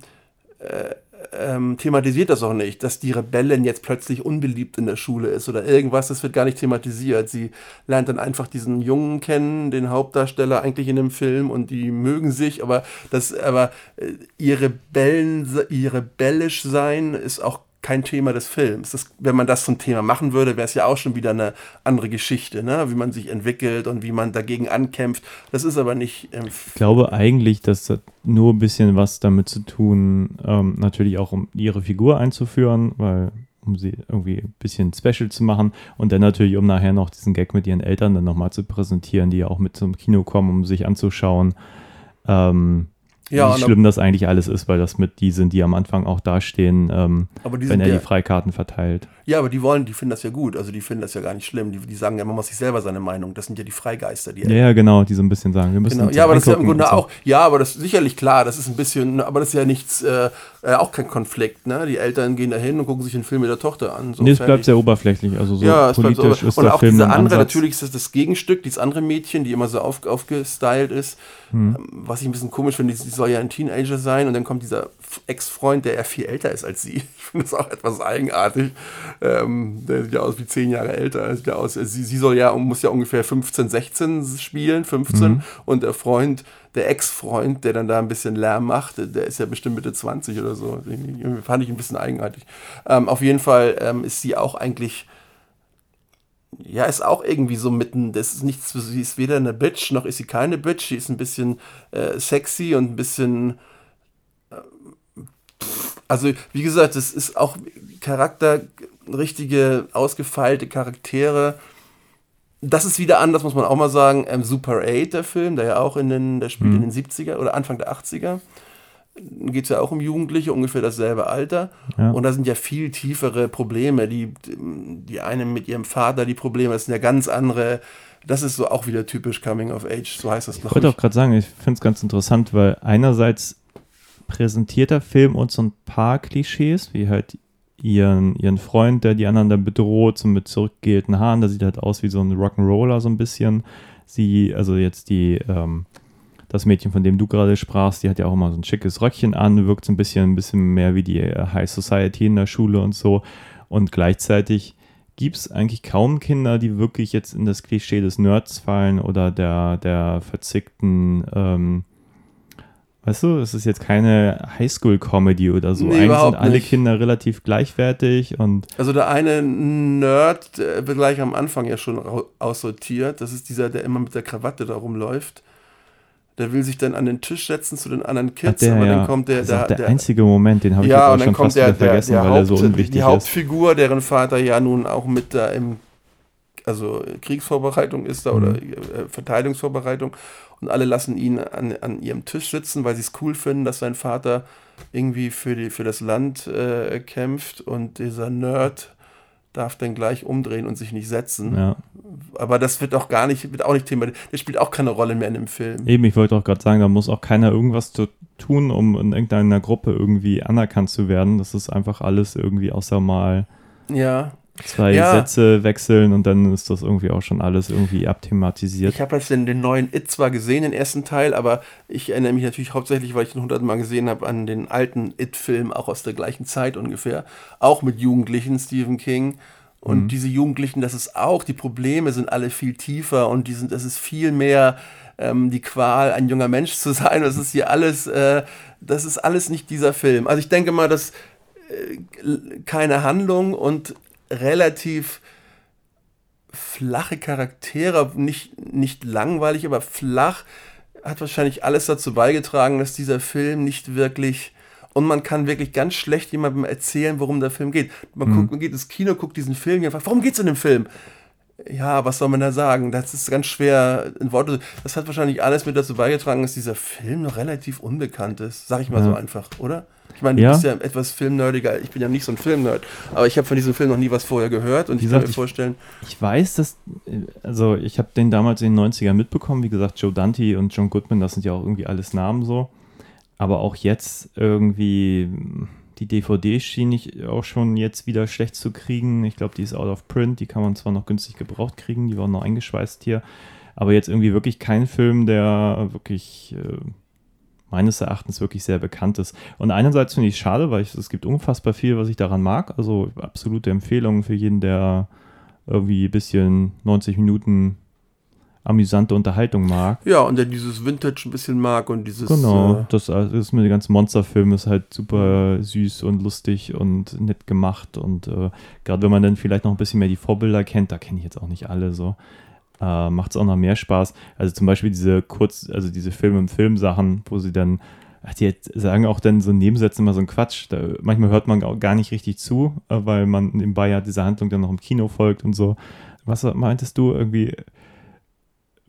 äh, ähm, thematisiert das auch nicht, dass die Rebellin jetzt plötzlich unbeliebt in der Schule ist oder irgendwas. Das wird gar nicht thematisiert. Sie lernt dann einfach diesen Jungen kennen, den Hauptdarsteller eigentlich in dem Film und die mögen sich, aber das, aber äh, ihr Rebellen, ihr rebellisch sein ist auch kein Thema des Films. Das, wenn man das zum Thema machen würde, wäre es ja auch schon wieder eine andere Geschichte, ne? wie man sich entwickelt und wie man dagegen ankämpft. Das ist aber nicht im Ich glaube eigentlich, dass das nur ein bisschen was damit zu tun, ähm, natürlich auch um ihre Figur einzuführen, weil um sie irgendwie ein bisschen special zu machen und dann natürlich, um nachher noch diesen Gag mit ihren Eltern dann nochmal zu präsentieren, die ja auch mit zum Kino kommen, um sich anzuschauen, ähm, Ja, wie schlimm das eigentlich alles ist, weil das mit die sind, die am Anfang auch dastehen, ähm, wenn er die Freikarten verteilt. Ja, aber die wollen, die finden das ja gut. Also die finden das ja gar nicht schlimm. Die, die sagen ja, man muss sich selber seine Meinung. Das sind ja die Freigeister, die Ja, ja, genau, die so ein bisschen sagen, wir müssen Genau. Ja, aber das ist ja im Grunde und so. auch, ja, aber das ist sicherlich klar, das ist ein bisschen, aber das ist ja nichts, äh, äh, auch kein Konflikt, ne? Die Eltern gehen da hin und gucken sich den Film mit der Tochter an. So Nee, es fertig. bleibt sehr oberflächlich, also so ja, es bleibt so, politisch ist und der auch Film diese andere, natürlich ist das das Gegenstück, dieses andere Mädchen, die immer so auf, aufgestylt ist, Hm. ähm, was ich ein bisschen komisch finde, die, soll ja ein Teenager sein und dann kommt dieser Ex-Freund, der ja viel älter ist als sie. Ich finde das auch etwas eigenartig. Ähm, der sieht ja aus wie zehn Jahre älter. Sieht ja aus, sie, sie soll ja, muss ja ungefähr 15, 16 spielen, 15. Und der Freund, der Ex-Freund, der dann da ein bisschen Lärm macht, der ist ja bestimmt Mitte 20 oder so. Irgendwie fand ich ein bisschen eigenartig. Ähm, auf jeden Fall ähm, ist sie auch eigentlich ja, ist auch irgendwie so mitten, das ist nichts, sie ist weder eine Bitch, noch ist sie keine Bitch, sie ist ein bisschen äh, sexy und ein bisschen, also wie gesagt, es ist auch Charakter, richtige, ausgefeilte Charaktere. Das ist wieder anders, muss man auch mal sagen, ähm, Super 8, der Film, der ja auch in den, der spielt in den 70er oder Anfang der 80er. Geht es ja auch um Jugendliche, ungefähr dasselbe Alter. Ja. Und da sind ja viel tiefere Probleme. Die, die eine mit ihrem Vater, die Probleme, das sind ja ganz andere. Das ist so auch wieder typisch Coming of Age, so heißt das Ich noch. wollte auch gerade sagen, ich finde es ganz interessant, weil einerseits präsentiert der Film uns so ein paar Klischees, wie halt ihren, ihren Freund, der die anderen dann bedroht, so mit zurückgegelten Haaren, der sieht halt aus wie so ein Rock'n'Roller so ein bisschen. Sie, also jetzt die, ähm, das Mädchen, von dem du gerade sprachst, die hat ja auch immer so ein schickes Röckchen an, wirkt so ein bisschen, ein bisschen mehr wie die äh, High Society in der Schule und so. Und gleichzeitig gibt es eigentlich kaum Kinder, die wirklich jetzt in das Klischee des Nerds fallen oder der, der verzickten, ähm, weißt du, es ist jetzt keine Highschool-Comedy oder so. Nee, eigentlich sind alle nicht. Kinder relativ gleichwertig und Also der eine Nerd der wird gleich am Anfang ja schon aussortiert. Das ist dieser, der immer mit der Krawatte da rumläuft. Der will sich dann an den Tisch setzen zu den anderen Kids, der, aber ja, dann kommt der, das ist auch der, der, einzige Moment, den habe ich ja, auch dann schon kommt fast der, der, vergessen, der, weil er so Haupt, unwichtig die ist. Hauptfigur, deren Vater ja nun auch mit da im, also Kriegsvorbereitung ist da oder Mhm. äh, Verteidigungsvorbereitung und alle lassen ihn an, an ihrem Tisch sitzen, weil sie es cool finden, dass sein Vater irgendwie für, die, für das Land äh, kämpft und dieser Nerd darf dann gleich umdrehen und sich nicht setzen. Ja. Aber das wird auch gar nicht, wird auch nicht Thema. Der spielt auch keine Rolle mehr in dem Film. Eben, ich wollte auch gerade sagen, da muss auch keiner irgendwas zu tun, um in irgendeiner Gruppe irgendwie anerkannt zu werden. Das ist einfach alles irgendwie außer mal Ja. Zwei Ja. Sätze wechseln und dann ist das irgendwie auch schon alles irgendwie abthematisiert. Ich habe jetzt den, den neuen It zwar gesehen, den ersten Teil, aber ich erinnere mich natürlich hauptsächlich, weil ich ihn hundertmal gesehen habe, an den alten It-Film, auch aus der gleichen Zeit ungefähr. Auch mit Jugendlichen, Stephen King. Und diese Jugendlichen, das ist auch, die Probleme sind alle viel tiefer und die sind, das ist viel mehr ähm, die Qual, ein junger Mensch zu sein. Das ist hier alles, äh, das ist alles nicht dieser Film. Also ich denke mal, dass äh, keine Handlung und relativ flache Charaktere, nicht, nicht langweilig, aber flach, hat wahrscheinlich alles dazu beigetragen, dass dieser Film nicht wirklich. Und man kann wirklich ganz schlecht jemandem erzählen, worum der Film geht. Man, guckt, man geht ins Kino, guckt diesen Film, und fragt, warum geht's in dem Film? Ja, was soll man da sagen? Das ist ganz schwer in Worte. Das hat wahrscheinlich alles mit dazu beigetragen, dass dieser Film noch relativ unbekannt ist. Sag ich mal so Ja. einfach, oder? Ich meine, du Ja. bist ja etwas filmnerdiger. Ich bin ja nicht so ein Filmnerd. Aber ich habe von diesem Film noch nie was vorher gehört. Und Wie ich kann gesagt, mir ich- vorstellen, Ich weiß, dass, äh, also ich habe den damals in den 90ern mitbekommen, wie gesagt, Joe Dante und John Goodman, das sind ja auch irgendwie alles Namen so. Aber auch jetzt irgendwie, die DVD schien ich auch schon jetzt wieder schlecht zu kriegen. Ich glaube, die ist out of print, die kann man zwar noch günstig gebraucht kriegen, die war noch eingeschweißt hier. Aber jetzt irgendwie wirklich kein Film, der wirklich äh, meines Erachtens wirklich sehr bekannt ist. Und einerseits finde ich es schade, weil ich, es gibt unfassbar viel, was ich daran mag. Also absolute Empfehlung für jeden, der irgendwie ein bisschen 90 Minuten amüsante Unterhaltung mag. ja, und der dieses Vintage ein bisschen mag und dieses. Genau, Äh, das, das ist mit dem ganzen Monsterfilm ist halt super süß und lustig und nett gemacht und äh, gerade wenn man dann vielleicht noch ein bisschen mehr die Vorbilder kennt, da kenne ich jetzt auch nicht alle so, äh, macht es auch noch mehr Spaß. Also zum Beispiel diese kurz, also diese Film im Film Sachen, wo sie dann ach, die sagen auch dann so Nebensätze immer so ein Quatsch. Da, manchmal hört man gar nicht richtig zu, äh, weil man nebenbei ja dieser Handlung dann noch im Kino folgt und so. Was meintest du irgendwie?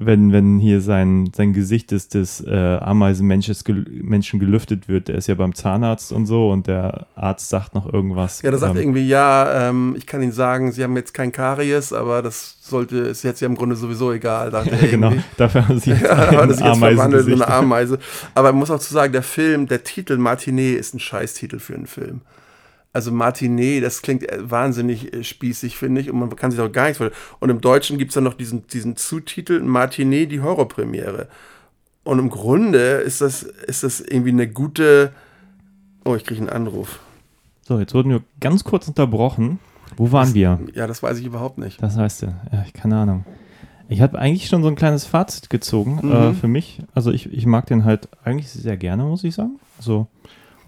Wenn, wenn hier sein, sein Gesicht des, des äh, Ameisenmenschen gel Menschen gelüftet wird, der ist ja beim Zahnarzt und so und der Arzt sagt noch irgendwas. ja, da sagt ähm, irgendwie, ja, ähm, ich kann Ihnen sagen, Sie haben jetzt kein Karies, aber das sollte, ist jetzt ja im Grunde sowieso egal. dachte er genau, irgendwie. dafür haben sie jetzt Ja, das jetzt verwandelt in eine Ameise. Aber man muss auch zu sagen, der Film, der Titel Martinet ist ein Scheißtitel für einen Film. Also Martinet, das klingt äh, wahnsinnig äh, spießig, finde ich, und man kann sich auch gar nichts vorstellen. Und im Deutschen gibt es dann noch diesen, diesen Zutitel Martinet, die Horrorpremiere. Und im Grunde ist das, ist das irgendwie eine gute. Oh, ich kriege einen Anruf. So, jetzt wurden wir ganz kurz unterbrochen. Wo waren wir? Ja, das weiß ich überhaupt nicht. Das heißt ja, ja, ich- keine Ahnung. Ich habe eigentlich schon so ein kleines Fazit gezogen äh, Mhm. für mich. Also ich, ich mag den halt eigentlich sehr gerne, muss ich sagen. So,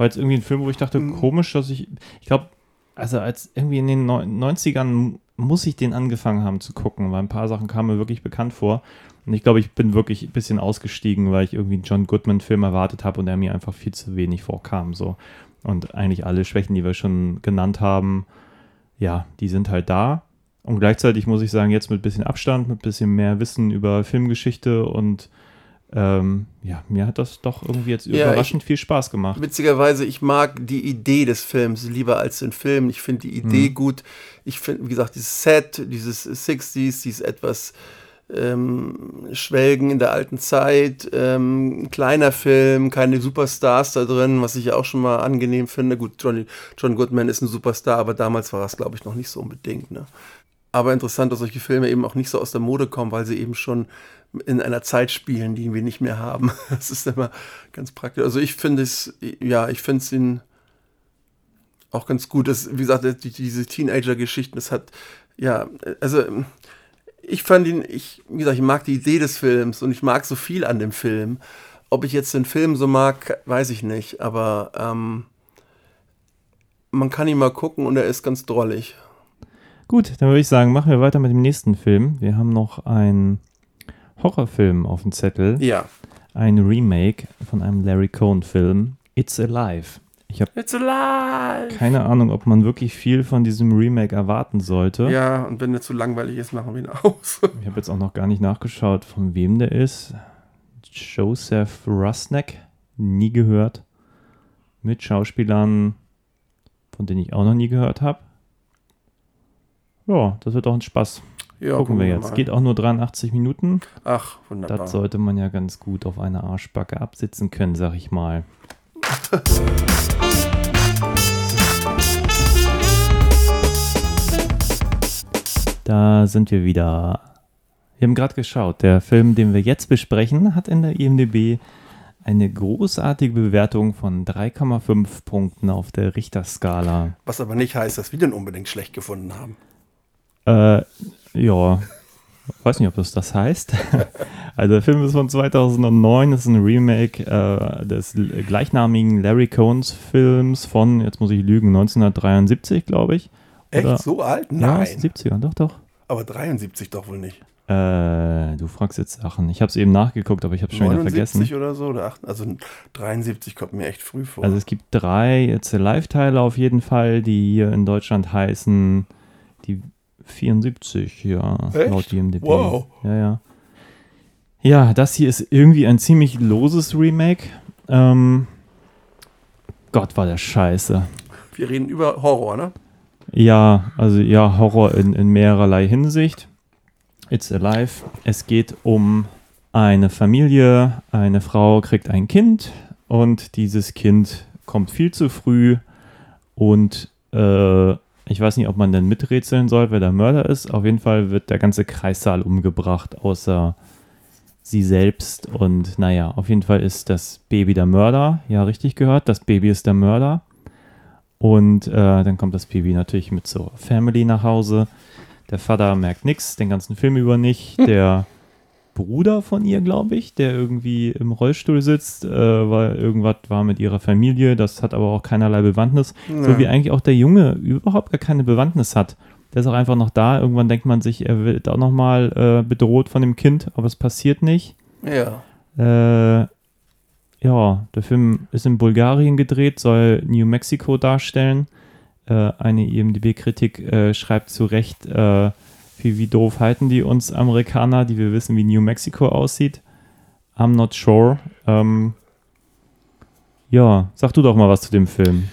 war jetzt irgendwie ein Film, wo ich dachte, Mhm. komisch, dass ich, ich glaube, also als irgendwie in den Neu- 90ern muss ich den angefangen haben zu gucken, weil ein paar Sachen kamen mir wirklich bekannt vor. Und ich glaube, ich bin wirklich ein bisschen ausgestiegen, weil ich irgendwie einen John Goodman-Film erwartet habe und er mir einfach viel zu wenig vorkam. So. Und eigentlich alle Schwächen, die wir schon genannt haben, ja, die sind halt da. Und gleichzeitig muss ich sagen, jetzt mit ein bisschen Abstand, mit ein bisschen mehr Wissen über Filmgeschichte und ähm, ja, mir hat das doch irgendwie jetzt Ja, überraschend viel Spaß gemacht. Witzigerweise, ich mag die Idee des Films lieber als den Film. Ich finde die Idee gut. Ich finde, wie gesagt, dieses Set, dieses 60s, dieses etwas ähm, Schwelgen in der alten Zeit, ähm, ein kleiner Film, keine Superstars da drin, was ich ja auch schon mal angenehm finde. Gut, Johnny, John Goodman ist ein Superstar, aber damals war das, glaube ich, noch nicht so unbedingt. Ne? Aber interessant, dass solche Filme eben auch nicht so aus der Mode kommen, weil sie eben schon in einer Zeit spielen, die wir nicht mehr haben. Das ist immer ganz praktisch. Also ich finde es, ja, ich finde es ihn auch ganz gut. Das, wie gesagt, die, diese Teenager-Geschichten, das hat, ja, also ich fand ihn, ich, wie gesagt, ich mag die Idee des Films und ich mag so viel an dem Film. Ob ich jetzt den Film so mag, weiß ich nicht, aber ähm, man kann ihn mal gucken und er ist ganz drollig. Gut, dann würde ich sagen, machen wir weiter mit dem nächsten Film. Wir haben noch einen Horrorfilm auf dem Zettel. Ja. Ein Remake von einem Larry Cohn-Film. It's Alive. Ich habe It's alive! keine Ahnung, ob man wirklich viel von diesem Remake erwarten sollte. Ja, und wenn der zu langweilig ist, machen wir ihn aus. Ich habe jetzt auch noch gar nicht nachgeschaut, von wem der ist. Joseph Rusnak, nie gehört. Mit Schauspielern, von denen ich auch noch nie gehört habe. Ja, das wird auch ein Spaß. Ja, Gucken wir jetzt. mal. Geht auch nur 83 Minuten. Ach, wunderbar. Das sollte man ja ganz gut auf einer Arschbacke absitzen können, sag ich mal. Da sind wir wieder. Wir haben gerade geschaut. Der Film, den wir jetzt besprechen, hat in der IMDb eine großartige Bewertung von 3,5 Punkten auf der Richterskala. Was aber nicht heißt, dass wir den unbedingt schlecht gefunden haben. Äh, ja, weiß nicht, ob das das heißt. Also der Film ist von 2009, das ist ein Remake äh, des gleichnamigen Larry Cohns Films von, jetzt muss ich lügen, 1973, glaube ich. Echt? Oder- so alt? Ja, Nein. den 70ern, doch, doch. aber 73 doch wohl nicht. Äh, du fragst jetzt Sachen. Ich habe es eben nachgeguckt, aber ich habe es schon wieder 79 vergessen. oder so? Oder 8, also 73 kommt mir echt früh vor. Also es gibt drei jetzt Live-Teile auf jeden Fall, die hier in Deutschland heißen die 74, ja, Echt? laut IMDb. Wow. Ja, ja. Ja, das hier ist irgendwie ein ziemlich loses Remake. Ähm, Gott, war der scheiße. wir reden über Horror, ne? Ja, also ja, Horror in, in mehrerlei Hinsicht. It's Alive. Es geht um eine Familie, eine Frau kriegt ein Kind und dieses Kind kommt viel zu früh und äh, ich weiß nicht, ob man denn miträtseln soll, wer der Mörder ist. Auf jeden Fall wird der ganze Kreissaal umgebracht, außer sie selbst. Und naja, auf jeden Fall ist das Baby der Mörder. Ja, richtig gehört, das Baby ist der Mörder. Und äh, dann kommt das Baby natürlich mit zur Family nach Hause. Der Vater merkt nichts, den ganzen Film über nicht. Der Bruder von ihr, glaube ich, der irgendwie im Rollstuhl sitzt, äh, weil irgendwas war mit ihrer Familie. Das hat aber auch keinerlei Bewandtnis. So wie eigentlich auch der Junge überhaupt gar keine Bewandtnis hat. Der ist auch einfach noch da. Irgendwann denkt man sich, er wird auch nochmal äh, bedroht von dem Kind, aber es passiert nicht. Ja. Äh, ja, der Film ist in Bulgarien gedreht, soll New Mexico darstellen. Äh, eine IMDb-Kritik äh, schreibt zu Recht, äh, wie, wie doof halten die uns Amerikaner, die wir wissen, wie New Mexico aussieht. I'm not sure. Ähm, ja, sag du doch mal was zu dem Film.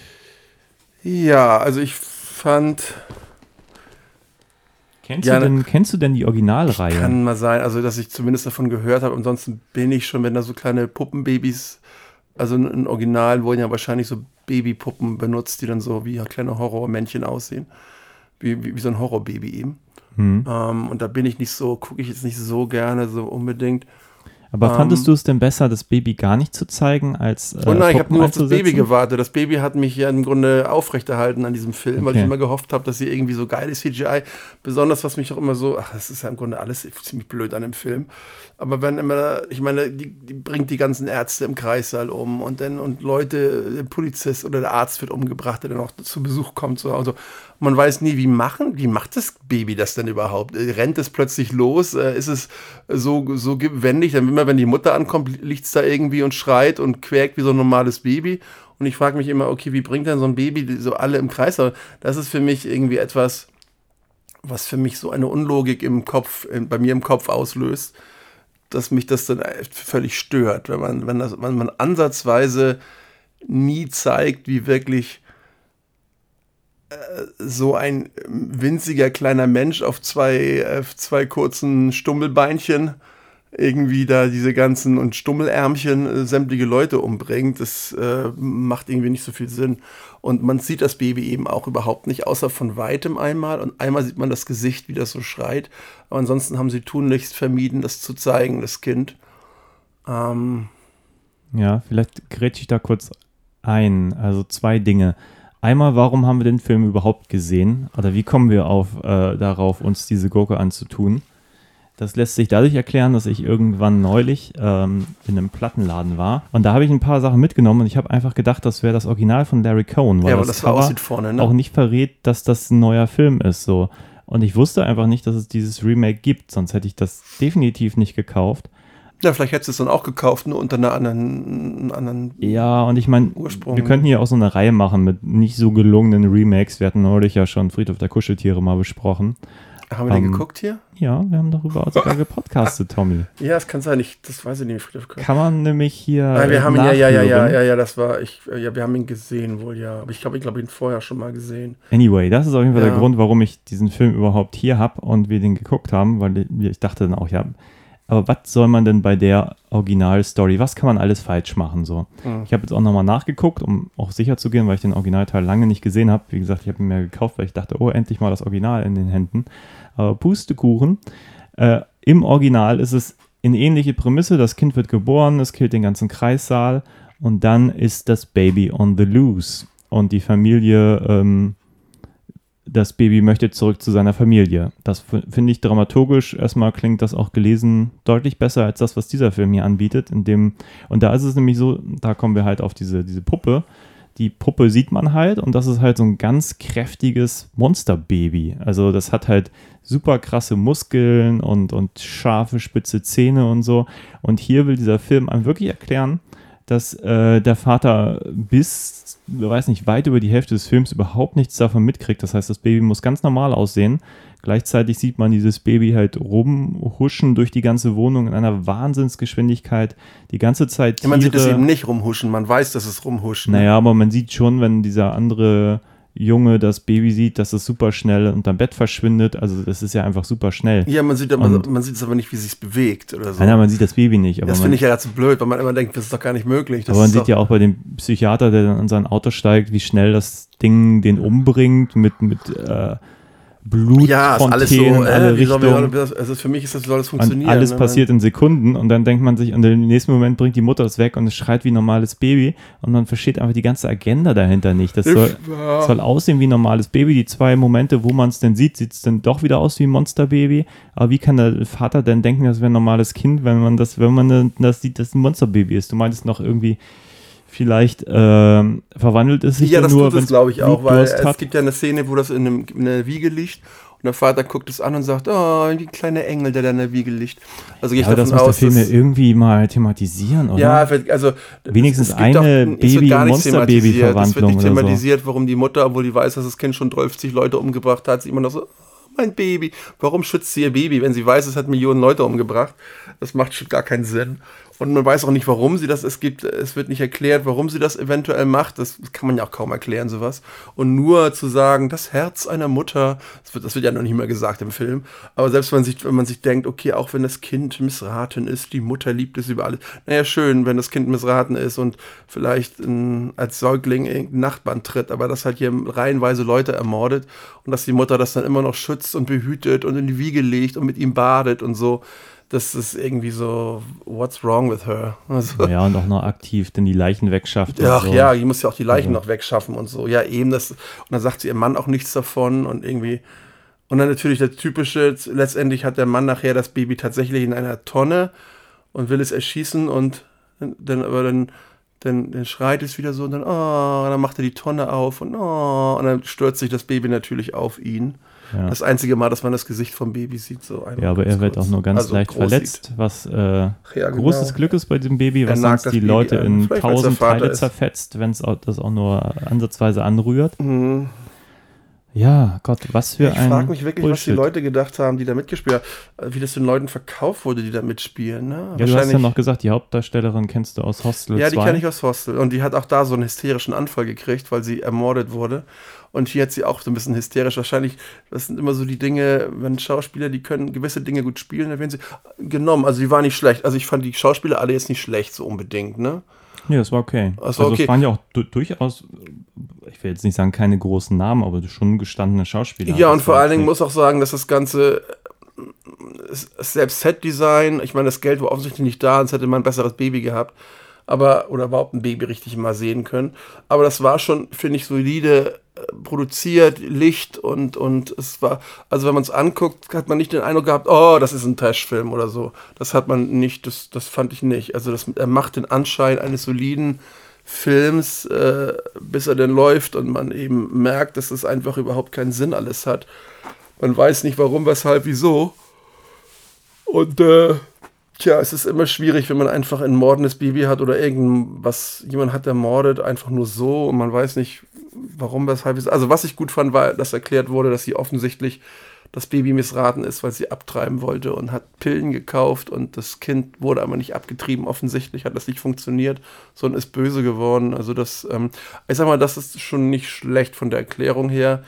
Ja, also ich fand, Kennst, Ja, du, denn, kennst du denn die Originalreihe? kann mal sein, also dass ich zumindest davon gehört habe. Ansonsten bin ich schon, wenn da so kleine Puppenbabys, also in, in Original wurden ja wahrscheinlich so Babypuppen benutzt, die dann so wie kleine Horrormännchen aussehen. Wie, wie, wie so ein Horrorbaby eben. Hm. Ähm, und da bin ich nicht so, gucke ich jetzt nicht so gerne, so unbedingt. Aber Ähm, fandest du es denn besser, das Baby gar nicht zu zeigen, als äh, Oh nein, ich habe nur auf das Baby gewartet. Das Baby hat mich ja im Grunde aufrechterhalten an diesem Film, weil ich Okay. immer gehofft habe, dass sie irgendwie so geile CGI, besonders was mich auch immer so, ach, das ist ja im Grunde alles ziemlich blöd an dem Film. Aber wenn immer, ich meine, die, die bringt die ganzen Ärzte im Kreissaal um und dann und Leute, der Polizist oder der Arzt wird umgebracht, der dann auch zu Besuch kommt zu Hause. Man weiß nie, wie machen, wie macht das Baby das denn überhaupt? Äh, Rennt es plötzlich los? Äh, Ist es so, so wendig? Dann immer, wenn die Mutter ankommt, liegt es da irgendwie und schreit und quäkt wie so ein normales Baby. Und ich frage mich immer, okay, wie bringt denn so ein Baby so alle im Kreis? Das ist für mich irgendwie etwas, was für mich so eine Unlogik im Kopf, bei mir im Kopf auslöst, dass mich das dann völlig stört, wenn man, wenn das, wenn man ansatzweise nie zeigt, wie wirklich äh, so ein winziger kleiner Mensch auf zwei, auf zwei kurzen Stummelbeinchen irgendwie da diese ganzen und Stummelärmchen äh, sämtliche Leute umbringt, das äh, macht irgendwie nicht so viel Sinn. Und man sieht das Baby eben auch überhaupt nicht, außer von weitem einmal. Und einmal sieht man das Gesicht, wie das so schreit. Aber ansonsten haben sie tunlichst vermieden, das zu zeigen, das Kind. Ähm, Ja, vielleicht grätsche ich da kurz ein. Also zwei Dinge. Einmal, warum haben wir den Film überhaupt gesehen? Oder wie kommen wir auf, äh, darauf, uns diese Gurke anzutun? Das lässt sich dadurch erklären, dass ich irgendwann neulich ähm, in einem Plattenladen war. Und da habe ich ein paar Sachen mitgenommen und ich habe einfach gedacht, das wäre das Original von Larry Cohen. Weil ja, aber das das Cover aussieht vorne, ne? auch nicht verrät, dass das ein neuer Film ist. So. Und ich wusste einfach nicht, dass es dieses Remake gibt, sonst hätte ich das definitiv nicht gekauft. Ja, vielleicht hättest du es dann auch gekauft, nur unter einer anderen, anderen Ja, und ich meine, wir könnten hier auch so eine Reihe machen mit nicht so gelungenen Remakes. Wir hatten neulich ja schon Friedhof der Kuscheltiere mal besprochen. Haben wir den ähm, geguckt hier? Ja, wir haben darüber sogar gepodcastet, Tommy. Ja, es kann sein, ich, das weiß ich Koch. Kann man nämlich hier. Nein, wir haben ihn, ja, ja, ja, ja, ja, ja, das war, ich, ja, wir haben ihn gesehen wohl, ja. Aber ich glaube, ich glaube ihn vorher schon mal gesehen. Anyway, das ist auf jeden Fall Ja. der Grund, warum ich diesen Film überhaupt hier habe und wir den geguckt haben, weil ich dachte dann auch, ja, aber was soll man denn bei der Originalstory, was kann man alles falsch machen so? Mhm. Ich habe jetzt auch nochmal nachgeguckt, um auch sicher zu gehen, weil ich den Originalteil lange nicht gesehen habe. Wie gesagt, ich habe ihn mir gekauft, weil ich dachte, oh, endlich mal das Original in den Händen. Aber Pustekuchen, äh, im Original ist es eine ähnliche Prämisse, das Kind wird geboren, es killt den ganzen Kreissaal und dann ist das Baby on the loose und die Familie ähm, das Baby möchte zurück zu seiner Familie. Das finde ich dramaturgisch. Erstmal klingt das auch gelesen deutlich besser als das, was dieser Film hier anbietet. In dem, und da ist es nämlich so, da kommen wir halt auf diese, diese Puppe. Die Puppe sieht man halt und das ist halt so ein ganz kräftiges Monsterbaby. Also das hat halt super krasse Muskeln und, und scharfe, spitze Zähne und so. Und hier will dieser Film einem wirklich erklären, dass äh, der Vater bis, weiß nicht, weit über die Hälfte des Films überhaupt nichts davon mitkriegt. Das heißt, das Baby muss ganz normal aussehen. Gleichzeitig sieht man dieses Baby halt rumhuschen durch die ganze Wohnung in einer Wahnsinnsgeschwindigkeit. Die ganze Zeit Ja, man sieht es Tiere- eben nicht rumhuschen, man weiß, dass es rumhuscht. ne? naja, aber man sieht schon, wenn dieser andere Junge das Baby sieht, dass es super schnell unterm Bett verschwindet. Also das ist ja einfach super schnell. Ja, man sieht, aber, Und- man sieht es aber nicht, wie es sich bewegt oder so. Nein, nein, man sieht das Baby nicht. Aber das man, finde ich ja ganz blöd, weil man immer denkt, das ist doch gar nicht möglich. Das aber man sieht ja auch bei dem Psychiater, der dann an sein Auto steigt, wie schnell das Ding den umbringt mit, mit äh, Blutfontänen ja, ist alles so, alle äh, soll Richtungen. also für mich ist das, soll das Und funktionieren. alles ne? passiert in Sekunden und dann denkt man sich, und im nächsten Moment bringt die Mutter es weg und es schreit wie ein normales Baby und man versteht einfach die ganze Agenda dahinter nicht. Das soll, Ja. soll aussehen wie ein normales Baby. Die zwei Momente, wo man es denn sieht, sieht es dann doch wieder aus wie ein Monsterbaby. Aber wie kann der Vater denn denken, das wäre ein normales Kind, wenn man das, wenn man das sieht, dass ein Monsterbaby ist? Du meintest noch irgendwie, vielleicht ähm, verwandelt es sich Ja, dann das nur, tut wenn es, glaube ich, auch, weil es hat. gibt ja eine Szene, wo das in, einem, in einer Wiege liegt und der Vater guckt es an und sagt, oh, die kleine Engel, der da in der Wiege liegt. Also gehe ich Ja, das davon muss der aus, Film ja dass, irgendwie mal thematisieren, oder? ja, also Wenigstens eine auch- es wird nicht thematisiert. Es wird nicht oder so. thematisiert, warum die Mutter, obwohl die weiß, dass das Kind schon 50 Leute umgebracht hat, sieht man doch so, oh, mein Baby. Warum schützt sie ihr Baby, wenn sie weiß, es hat Millionen Leute umgebracht? Das macht schon gar keinen Sinn. Und man weiß auch nicht, warum sie das, es gibt, es wird nicht erklärt, warum sie das eventuell macht. Das kann man ja auch kaum erklären, sowas. Und nur zu sagen, das Herz einer Mutter, das wird, das wird ja noch nicht mal gesagt im Film. Aber selbst wenn man sich, wenn man sich denkt, okay, auch wenn das Kind missraten ist, die Mutter liebt es über alles. Naja, schön, wenn das Kind missraten ist und vielleicht ähm, als Säugling irgendein Nachbarn tritt, aber das halt hier reihenweise Leute ermordet und dass die Mutter das dann immer noch schützt und behütet und in die Wiege legt und mit ihm badet und so. Das ist irgendwie so, what's wrong with her? Also, Ja, und auch noch aktiv denn die Leichen wegschafft. Ach so. ja, die muss ja auch die Leichen Also- noch wegschaffen und so. Ja, eben das. Und dann sagt sie ihr Mann auch nichts davon und irgendwie. Und dann natürlich das typische, letztendlich hat der Mann nachher das Baby tatsächlich in einer Tonne und will es erschießen und dann, aber dann, dann, dann schreit es wieder so und dann, oh, und dann macht er die Tonne auf und oh, und dann stürzt sich das Baby natürlich auf ihn. Ja. Das einzige Mal, dass man das Gesicht vom Baby sieht, so Ja, aber er wird kurz. auch nur ganz Also leicht verletzt, was äh, Ja, genau. großes Glück ist bei diesem Baby, was sonst die Baby Leute an. in Vielleicht, tausend Teile ist. zerfetzt, wenn es das auch nur ansatzweise anrührt. Sieht. Mhm. Ja, Gott, was für Ich ein frage mich wirklich, was die Bullshit. Leute gedacht haben, die da mitgespielt haben, wie das den Leuten verkauft wurde, die da mitspielen. Ne? Ja, du hast ja noch gesagt, die Hauptdarstellerin kennst du aus Hostel Ja, die 2. kenne ich aus Hostel. Und die hat auch da so einen hysterischen Anfall gekriegt, weil sie ermordet wurde. Und hier hat sie auch so ein bisschen hysterisch. Wahrscheinlich, das sind immer so die Dinge, wenn Schauspieler, die können gewisse Dinge gut spielen, dann werden sie genommen. Also die war nicht schlecht. Also ich fand die Schauspieler alle jetzt nicht schlecht, so unbedingt, ne? Ja, das war okay. Das war also okay. es waren ja auch du durchaus, ich will jetzt nicht sagen keine großen Namen, aber schon gestandene Schauspieler. Ja, und vor allen Dingen muss auch sagen, dass das Ganze äh, selbst Set-Design, ich meine, das Geld war offensichtlich nicht da, sonst hätte man ein besseres Baby gehabt. Aber, oder überhaupt ein Baby richtig mal sehen können. Aber das war schon, finde ich, solide produziert, Licht und, und es war, also wenn man es anguckt, hat man nicht den Eindruck gehabt, oh, das ist ein Trash-Film oder so. Das hat man nicht, das, das fand ich nicht. Also das, er macht den Anschein eines soliden Films, äh, bis er dann läuft und man eben merkt, dass es einfach überhaupt keinen Sinn alles hat. Man weiß nicht warum, weshalb, wieso. Und äh, tja, es ist immer schwierig, wenn man einfach ein mordendes Baby hat oder irgendwas, jemand hat ermordet, einfach nur so und man weiß nicht, warum, weshalb. wieso. Also was ich gut fand, war, dass erklärt wurde, dass sie offensichtlich das Baby missraten ist, weil sie abtreiben wollte und hat Pillen gekauft und das Kind wurde aber nicht abgetrieben. Offensichtlich hat das nicht funktioniert, sondern ist böse geworden. Also das, ähm, ich sag mal, das ist schon nicht schlecht von der Erklärung her.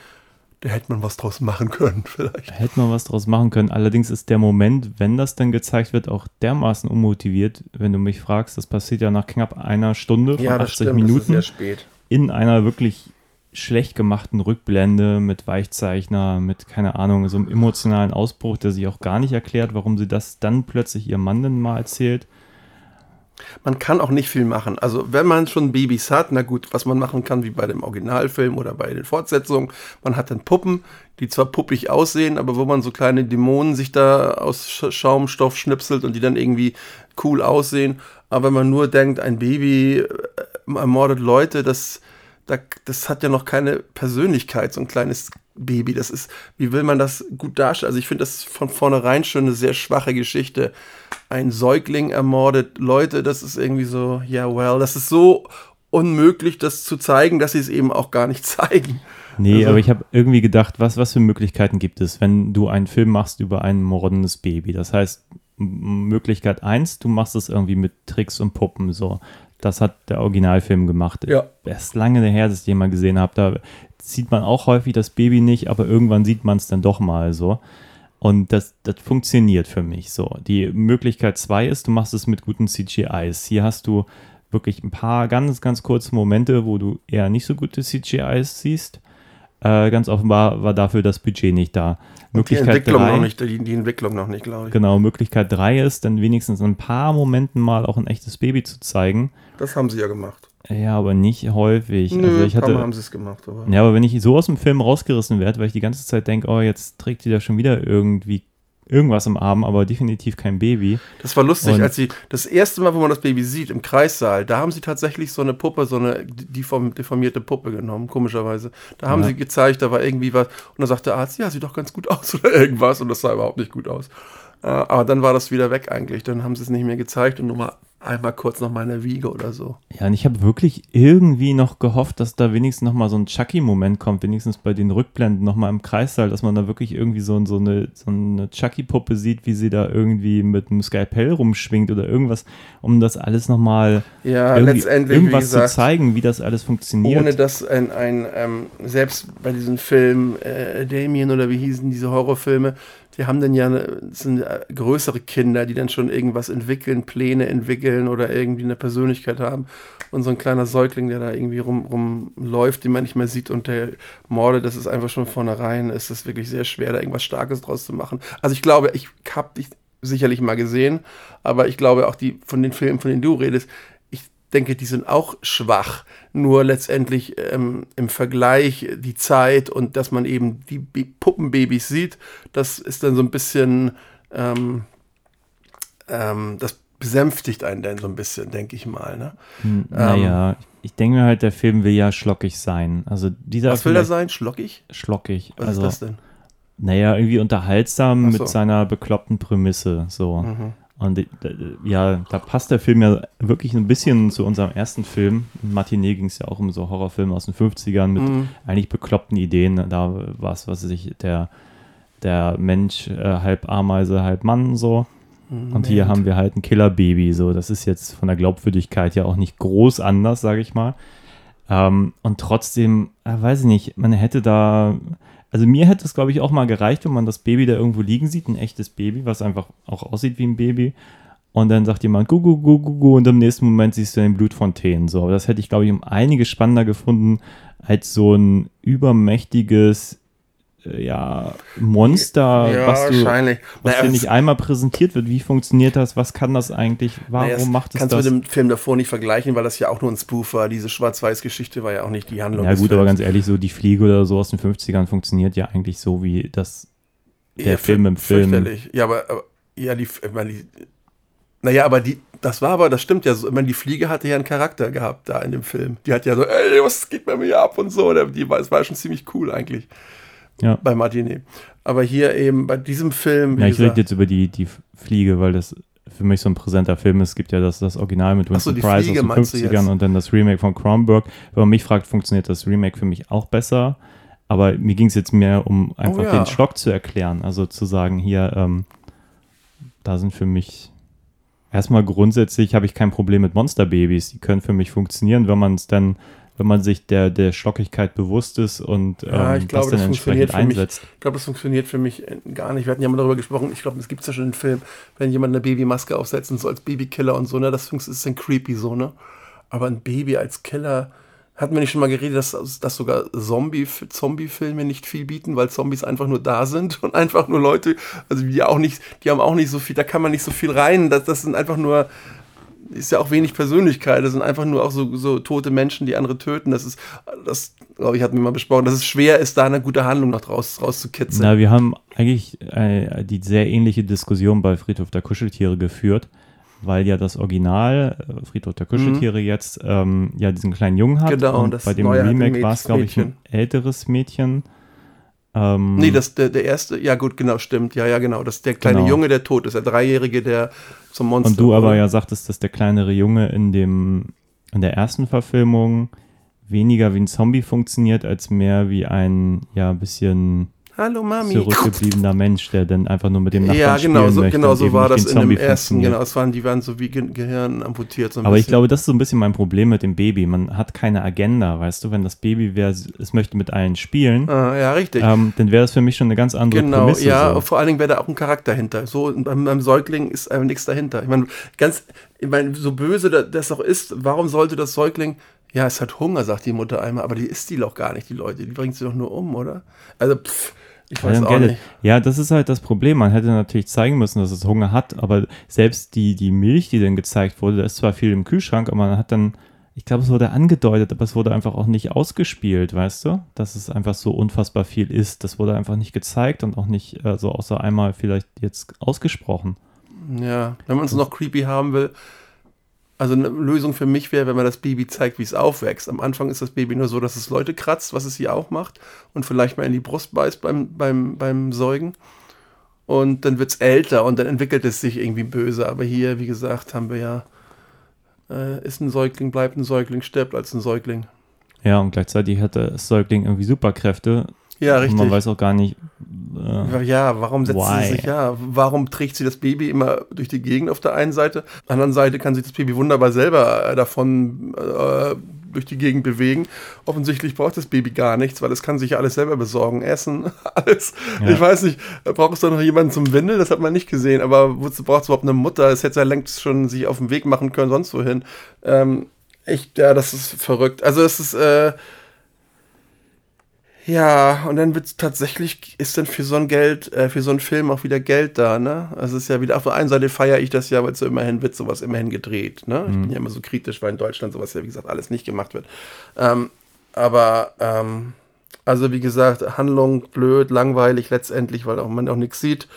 Da hätte man was draus machen können, vielleicht. Hätte man was draus machen können. Allerdings ist der Moment, wenn das dann gezeigt wird, auch dermaßen unmotiviert, wenn du mich fragst. Das passiert ja nach knapp einer Stunde von 80 Minuten spät. in einer wirklich schlecht gemachten Rückblende mit Weichzeichner, mit, keine Ahnung, so einem emotionalen Ausbruch, der sich auch gar nicht erklärt, warum sie das dann plötzlich ihrem Mann dann mal erzählt. Man kann auch nicht viel machen. Also wenn man schon Babys hat, na gut, was man machen kann, wie bei dem Originalfilm oder bei den Fortsetzungen, man hat dann Puppen, die zwar puppig aussehen, aber wo man so kleine Dämonen sich da aus Sch Schaumstoff schnipselt und die dann irgendwie cool aussehen. Aber wenn man nur denkt, ein Baby äh, ermordet Leute, das, da, das hat ja noch keine Persönlichkeit, so ein kleines Baby. Das ist, wie will man das gut darstellen? Also ich finde das von vornherein schon eine sehr schwache Geschichte. Ein Säugling ermordet Leute, das ist irgendwie so, ja, well, das ist so unmöglich, das zu zeigen, dass sie es eben auch gar nicht zeigen. Nee, Also- aber ich habe irgendwie gedacht, was, was für Möglichkeiten gibt es, wenn du einen Film machst über ein mordendes Baby? Das heißt, Möglichkeit eins, du machst es irgendwie mit Tricks und Puppen, so. Das hat der Originalfilm gemacht. Ja. Erst lange her, dass ich den mal gesehen habe. Da sieht man auch häufig das Baby nicht, aber irgendwann sieht man es dann doch mal so. Und das, das funktioniert für mich so. Die Möglichkeit zwei ist, du machst es mit guten CGIs. Hier hast du wirklich ein paar ganz, ganz kurze Momente, wo du eher nicht so gute CGIs siehst. Äh, ganz offenbar war dafür das Budget nicht da. Die Möglichkeit Entwicklung drei, noch nicht, die, die Entwicklung noch nicht, glaube ich. Genau, Möglichkeit drei ist, dann wenigstens in ein paar Momenten mal auch ein echtes Baby zu zeigen. Das haben sie ja gemacht. Ja, aber nicht häufig. Nö, also ich hatte, haben sie es gemacht. Aber ja, aber wenn ich so aus dem Film rausgerissen werde, weil ich die ganze Zeit denke, oh, jetzt trägt die da schon wieder irgendwie irgendwas im Arm, aber definitiv kein Baby. Das war lustig, Und- als sie das erste Mal, wo man das Baby sieht, im Kreissaal, da haben sie tatsächlich so eine Puppe, so eine deform, deformierte Puppe genommen, komischerweise. Da haben Ja. sie gezeigt, da war irgendwie was. Und dann sagt der Arzt, ja, sieht doch ganz gut aus oder irgendwas. Und das sah überhaupt nicht gut aus. Äh, aber dann war das wieder weg eigentlich. Dann haben sie es nicht mehr gezeigt und nur mal einmal kurz noch mal in der Wiege oder so. Ja, und ich habe wirklich irgendwie noch gehofft, dass da wenigstens noch mal so ein Chucky-Moment kommt, wenigstens bei den Rückblenden noch mal im Kreissaal, dass man da wirklich irgendwie so, so eine, so eine Chucky-Puppe sieht, wie sie da irgendwie mit einem Skalpell rumschwingt oder irgendwas, um das alles noch mal Ja, letztendlich, irgendwas gesagt, zu zeigen, wie das alles funktioniert. ohne dass ein, ein ähm, selbst bei diesen Filmen, äh, Damien oder wie hießen diese Horrorfilme, die haben dann ja das sind ja größere Kinder, die dann schon irgendwas entwickeln, Pläne entwickeln oder irgendwie eine Persönlichkeit haben. Und so ein kleiner Säugling, der da irgendwie rum, rumläuft, den man nicht mehr sieht und der mordet, das ist einfach schon vornherein, ist es wirklich sehr schwer, da irgendwas Starkes draus zu machen. Also ich glaube, ich habe dich sicherlich mal gesehen, aber ich glaube auch die von den Filmen, von denen du redest, denke, die sind auch schwach. Nur letztendlich ähm, im Vergleich die Zeit und dass man eben die B Puppenbabys sieht, das ist dann so ein bisschen, ähm, ähm, das besänftigt einen dann so ein bisschen, denke ich mal. Ne? Hm, naja, ähm, ich denke mir halt, der Film will ja schlockig sein. Also dieser was will er sein? Schlockig? Schlockig. Was also, ist das denn? Naja, irgendwie unterhaltsam so. mit seiner bekloppten Prämisse. So. Mhm. Und äh, ja, da passt der Film ja wirklich ein bisschen zu unserem ersten Film. In Matinee ging es ja auch um so Horrorfilme aus den 50ern mit mhm. eigentlich bekloppten Ideen. Da war es, was sich der, der Mensch äh, halb Ameise, halb Mann so. Mhm. Und hier haben wir halt ein Killerbaby. So, das ist jetzt von der Glaubwürdigkeit ja auch nicht groß anders, sage ich mal. Ähm, und trotzdem, äh, weiß ich nicht, man hätte da also mir hätte es, glaube ich, auch mal gereicht, wenn man das Baby da irgendwo liegen sieht, ein echtes Baby, was einfach auch aussieht wie ein Baby. Und dann sagt jemand, gu, gu, gu, gu, gu, und im nächsten Moment siehst du den Blutfontänen. So, das hätte ich, glaube ich, um einiges spannender gefunden, als so ein übermächtiges ja, Monster, ja, was, du, wahrscheinlich. was naja, dir nicht einmal präsentiert wird. Wie funktioniert das? Was kann das eigentlich? Warum naja, macht es kannst das? Kannst du mit dem Film davor nicht vergleichen, weil das ja auch nur ein Spoof war. Diese Schwarz-Weiß-Geschichte war ja auch nicht die Handlung. Ja gut, aber ganz ehrlich, so die Fliege oder so aus den 50ern funktioniert ja eigentlich so, wie das der ja, Film im Film. Ja, aber, aber ja, die, meine, die, naja, aber die, das war aber, das stimmt ja so. Ich meine, die Fliege hatte ja einen Charakter gehabt da in dem Film. Die hat ja so, ey, was geht bei mir ab und so. Die war, das war schon ziemlich cool eigentlich ja. bei Martinet. Aber hier eben bei diesem Film. Ja, ich rede jetzt über die, die Fliege, weil das für mich so ein präsenter Film ist. Es gibt ja das, das Original mit Winston so, Price Fliege, aus den 50ern und dann das Remake von Kronberg. Wenn man mich fragt, funktioniert das Remake für mich auch besser. Aber mir ging es jetzt mehr um einfach oh, ja. den Schlock zu erklären. Also zu sagen, hier, ähm, da sind für mich erstmal grundsätzlich habe ich kein Problem mit Monsterbabys. Die können für mich funktionieren, wenn man es dann wenn man sich der, der Schlockigkeit bewusst ist und ja, ähm, glaube, das dann entsprechend einsetzt. Mich, ich glaube, das funktioniert für mich gar nicht. Wir hatten ja mal darüber gesprochen, ich glaube, es gibt ja schon einen Film, wenn jemand eine Babymaske aufsetzt und so als Babykiller und so, ne, das ist dann creepy so, ne? Aber ein Baby als Killer, hatten wir nicht schon mal geredet, dass, dass sogar Zombie, Zombie-Filme nicht viel bieten, weil Zombies einfach nur da sind und einfach nur Leute, also die auch nicht, die haben auch nicht so viel, da kann man nicht so viel rein. Das, das sind einfach nur ist ja auch wenig Persönlichkeit. Das sind einfach nur auch so, so tote Menschen, die andere töten. Das ist, das, glaube ich, hatten wir mal besprochen, dass es schwer ist, da eine gute Handlung noch draus, rauszukitzeln. Na, wir haben eigentlich äh, die sehr ähnliche Diskussion bei Friedhof der Kuscheltiere geführt, weil ja das Original, äh, Friedhof der Kuscheltiere mhm. jetzt, ähm, ja diesen kleinen Jungen hat. Genau, und bei dem Remake war es, glaube ich, ein älteres Mädchen. Ähm, nee, das, der, der erste, ja gut, genau, stimmt. Ja, ja, genau. Das ist der kleine genau. Junge, der tot ist, der Dreijährige, der zum Monster. Und du aber oder? ja sagtest, dass der kleinere Junge in dem in der ersten Verfilmung weniger wie ein Zombie funktioniert, als mehr wie ein ja bisschen Hallo Mami. Zurückgebliebener Mensch, der dann einfach nur mit dem Nachbarn Ja, genau, so, möchte genau so war das in dem ersten. Genau, es waren, die waren so wie Ge Gehirn amputiert. So Aber bisschen. ich glaube, das ist so ein bisschen mein Problem mit dem Baby. Man hat keine Agenda, weißt du? Wenn das Baby wäre, es möchte mit allen spielen, ah, ja, richtig. Ähm, dann wäre das für mich schon eine ganz andere genau, Prämisse. Ja, so. vor allen Dingen wäre da auch ein Charakter hinter. So beim, beim Säugling ist einfach nichts dahinter. Ich meine, ganz, ich meine, so böse das auch ist, warum sollte das Säugling ja, es hat Hunger, sagt die Mutter einmal, aber die isst die doch gar nicht, die Leute. Die bringt sie doch nur um, oder? Also, pff, ich weiß auch nicht. Ja, das ist halt das Problem. Man hätte natürlich zeigen müssen, dass es Hunger hat, aber selbst die, die Milch, die dann gezeigt wurde, da ist zwar viel im Kühlschrank, aber man hat dann, ich glaube, es wurde angedeutet, aber es wurde einfach auch nicht ausgespielt, weißt du? Dass es einfach so unfassbar viel ist. Das wurde einfach nicht gezeigt und auch nicht äh, so außer einmal vielleicht jetzt ausgesprochen. Ja, wenn man es noch creepy haben will, also eine Lösung für mich wäre, wenn man das Baby zeigt, wie es aufwächst. Am Anfang ist das Baby nur so, dass es Leute kratzt, was es hier auch macht und vielleicht mal in die Brust beißt beim, beim, beim Säugen. Und dann wird es älter und dann entwickelt es sich irgendwie böse. Aber hier, wie gesagt, haben wir ja, äh, ist ein Säugling, bleibt ein Säugling, stirbt als ein Säugling. Ja, und gleichzeitig hat das Säugling irgendwie Superkräfte. Ja, richtig. Und man weiß auch gar nicht, äh, ja, warum setzt why? sie sich, ja, warum trägt sie das Baby immer durch die Gegend auf der einen Seite? Auf der anderen Seite kann sich das Baby wunderbar selber äh, davon äh, durch die Gegend bewegen. Offensichtlich braucht das Baby gar nichts, weil es kann sich ja alles selber besorgen, essen, alles. Ja. Ich weiß nicht, braucht es doch noch jemanden zum Windeln? Das hat man nicht gesehen, aber wozu braucht es überhaupt eine Mutter? Es hätte ja längst schon sich auf den Weg machen können, sonst wohin. Ähm, echt, ja, das ist verrückt. Also es ist, äh, ja, und dann wird tatsächlich, ist dann für so ein Geld, äh, für so einen Film auch wieder Geld da, ne? Also es ist ja wieder, auf der einen Seite feiere ich das ja, weil so immerhin wird sowas immerhin gedreht, ne? Ich bin ja immer so kritisch, weil in Deutschland sowas ja, wie gesagt, alles nicht gemacht wird. Ähm, aber, ähm, also wie gesagt, Handlung blöd, langweilig letztendlich, weil auch man auch nichts sieht.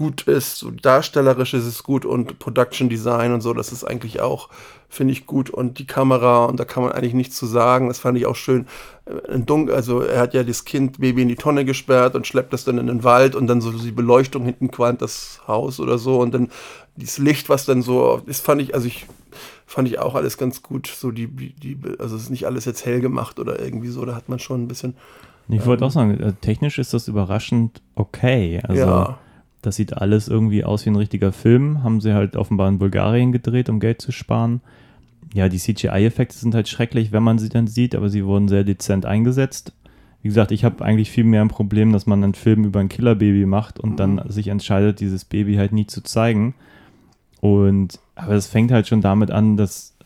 Gut ist, so darstellerisch ist es gut und Production Design und so, das ist eigentlich auch, finde ich gut. Und die Kamera, und da kann man eigentlich nichts zu sagen, das fand ich auch schön. Äh, Dunkel, also er hat ja das Kind Baby in die Tonne gesperrt und schleppt das dann in den Wald und dann so die Beleuchtung hinten qualmt das Haus oder so und dann dieses Licht, was dann so, das fand ich, also ich fand ich auch alles ganz gut. So die, die, also es ist nicht alles jetzt hell gemacht oder irgendwie so, da hat man schon ein bisschen, Ich wollte auch sagen, äh, technisch ist das überraschend okay. Also ja. Das sieht alles irgendwie aus wie ein richtiger Film. Haben sie halt offenbar in Bulgarien gedreht, um Geld zu sparen. Ja, die CGI-Effekte sind halt schrecklich, wenn man sie dann sieht, aber sie wurden sehr dezent eingesetzt. Wie gesagt, ich habe eigentlich viel mehr ein Problem, dass man einen Film über ein Killerbaby macht und dann sich entscheidet, dieses Baby halt nie zu zeigen. Und aber es fängt halt schon damit an, dass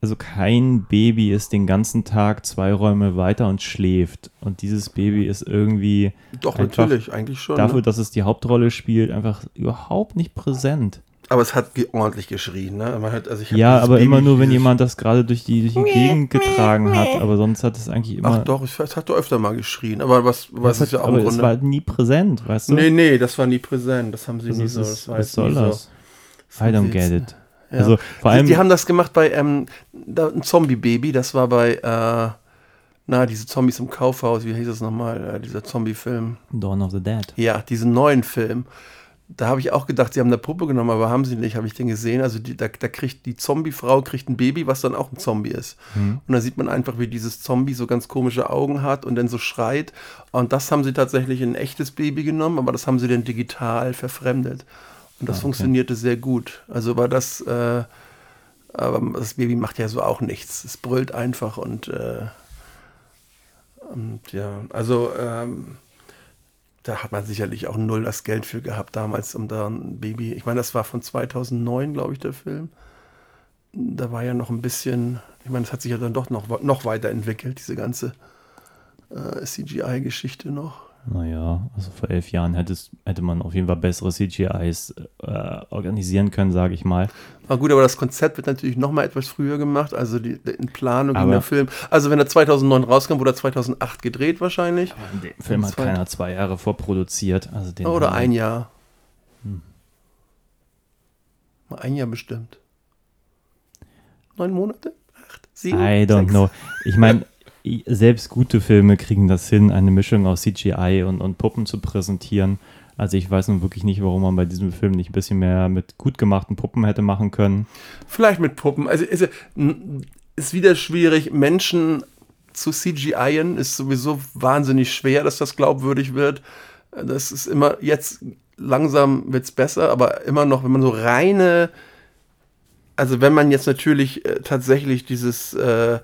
also kein Baby ist den ganzen Tag zwei Räume weiter und schläft. Und dieses Baby ist irgendwie Doch, natürlich, eigentlich schon. dafür, ne? dass es die Hauptrolle spielt, einfach überhaupt nicht präsent. Aber es hat ordentlich geschrien, ne? Man hat, also ich Ja, aber Baby- immer nur, wenn jemand das gerade durch die, durch die Gegend getragen hat. Aber sonst hat es eigentlich immer. Ach doch, es, es hat doch öfter mal geschrien. Aber was, was das ist ja hat, auch im aber es Grunde. war nie präsent, weißt du? nee, nee, das war nie präsent. Das haben sie Das nie ist, so. was, Das was soll nie das? So. I don't get it. Ja. Also vor die, allem, die haben das gemacht bei ähm, da, ein Zombie-Baby, das war bei, äh, na, diese Zombies im Kaufhaus, wie hieß das nochmal, äh, dieser Zombie-Film. Dawn of the Dead. Ja, diesen neuen Film. Da habe ich auch gedacht, sie haben eine Puppe genommen, aber haben sie nicht, habe ich den gesehen. Also die, da, da kriegt die Zombie-Frau kriegt ein Baby, was dann auch ein Zombie ist. Mhm. Und da sieht man einfach, wie dieses Zombie so ganz komische Augen hat und dann so schreit. Und das haben sie tatsächlich in ein echtes Baby genommen, aber das haben sie dann digital verfremdet. Und das Ah, okay. funktionierte sehr gut. Also war das, äh, aber das Baby macht ja so auch nichts. Es brüllt einfach und, äh, und ja, also ähm, da hat man sicherlich auch null das Geld für gehabt damals, um da ein Baby. Ich meine, das war von 2009, glaube ich, der Film. Da war ja noch ein bisschen, ich meine, das hat sich ja dann doch noch, noch weiterentwickelt, diese ganze äh, CGI-Geschichte noch. Naja, also vor elf Jahren hätte, es, hätte man auf jeden Fall bessere CGIs äh, organisieren können, sage ich mal. Na gut, aber das Konzept wird natürlich noch mal etwas früher gemacht, also die, die in Planung in Aber- der Film. Also wenn er 2009 rauskam, wurde er 2008 gedreht wahrscheinlich. Den Film hat keiner zwei Jahre vorproduziert. Also den Oder ein Jahr. Hm. Mal ein Jahr bestimmt. Neun Monate? Acht? Sieben? I don't sechs? know. Ich meine, selbst gute Filme kriegen das hin, eine Mischung aus CGI und, und Puppen zu präsentieren. Also ich weiß nun wirklich nicht, warum man bei diesem Film nicht ein bisschen mehr mit gut gemachten Puppen hätte machen können. Vielleicht mit Puppen. Also ist, ist wieder schwierig, Menschen zu CGIen, ist sowieso wahnsinnig schwer, dass das glaubwürdig wird. Das ist immer, jetzt langsam wird es besser, aber immer noch, wenn man so reine, also wenn man jetzt natürlich äh, tatsächlich dieses äh,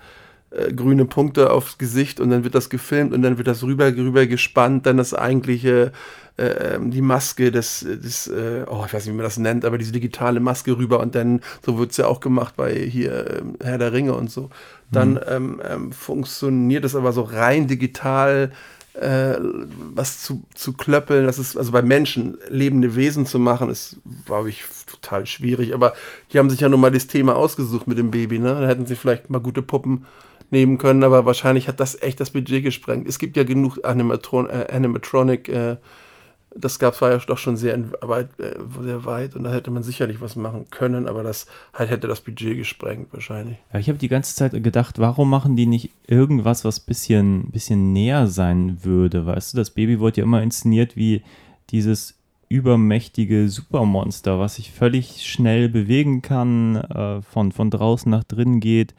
äh, grüne Punkte aufs Gesicht und dann wird das gefilmt und dann wird das rüber, rüber gespannt, dann das eigentliche, äh, ähm, die Maske des, des äh, oh, ich weiß nicht, wie man das nennt, aber diese digitale Maske rüber und dann, so wird es ja auch gemacht bei hier ähm, Herr der Ringe und so. Dann ähm, ähm, funktioniert es aber so rein digital, äh, was zu, zu klöppeln, das ist, also bei Menschen lebende Wesen zu machen, ist, glaube ich, total schwierig. Aber die haben sich ja nun mal das Thema ausgesucht mit dem Baby, ne? Da hätten sie vielleicht mal gute Puppen nehmen können, aber wahrscheinlich hat das echt das Budget gesprengt. Es gibt ja genug Animatron äh, Animatronic, äh, das gab es ja doch schon sehr weit, äh, sehr weit und da hätte man sicherlich was machen können, aber das halt hätte das Budget gesprengt wahrscheinlich. Ja, ich habe die ganze Zeit gedacht, warum machen die nicht irgendwas, was bisschen, bisschen näher sein würde? Weißt du, das Baby wurde ja immer inszeniert wie dieses übermächtige Supermonster, was sich völlig schnell bewegen kann, äh, von, von draußen nach drinnen geht.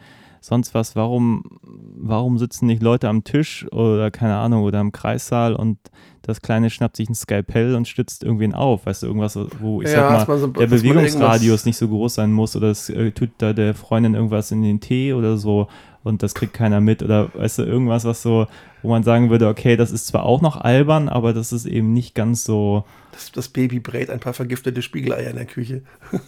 Sonst was, warum, warum sitzen nicht Leute am Tisch oder keine Ahnung oder im Kreissaal und das Kleine schnappt sich ein Skalpell und stützt irgendwen auf. Weißt du, irgendwas, wo ich Ja, sag mal, so- der Bewegungsradius nicht so groß sein muss oder es äh, tut da der Freundin irgendwas in den Tee oder so und das kriegt keiner mit oder weißt du, irgendwas, was so, wo man sagen würde, okay, das ist zwar auch noch albern, aber das ist eben nicht ganz so. Das, das Baby brät ein paar vergiftete Spiegeleier in der Küche.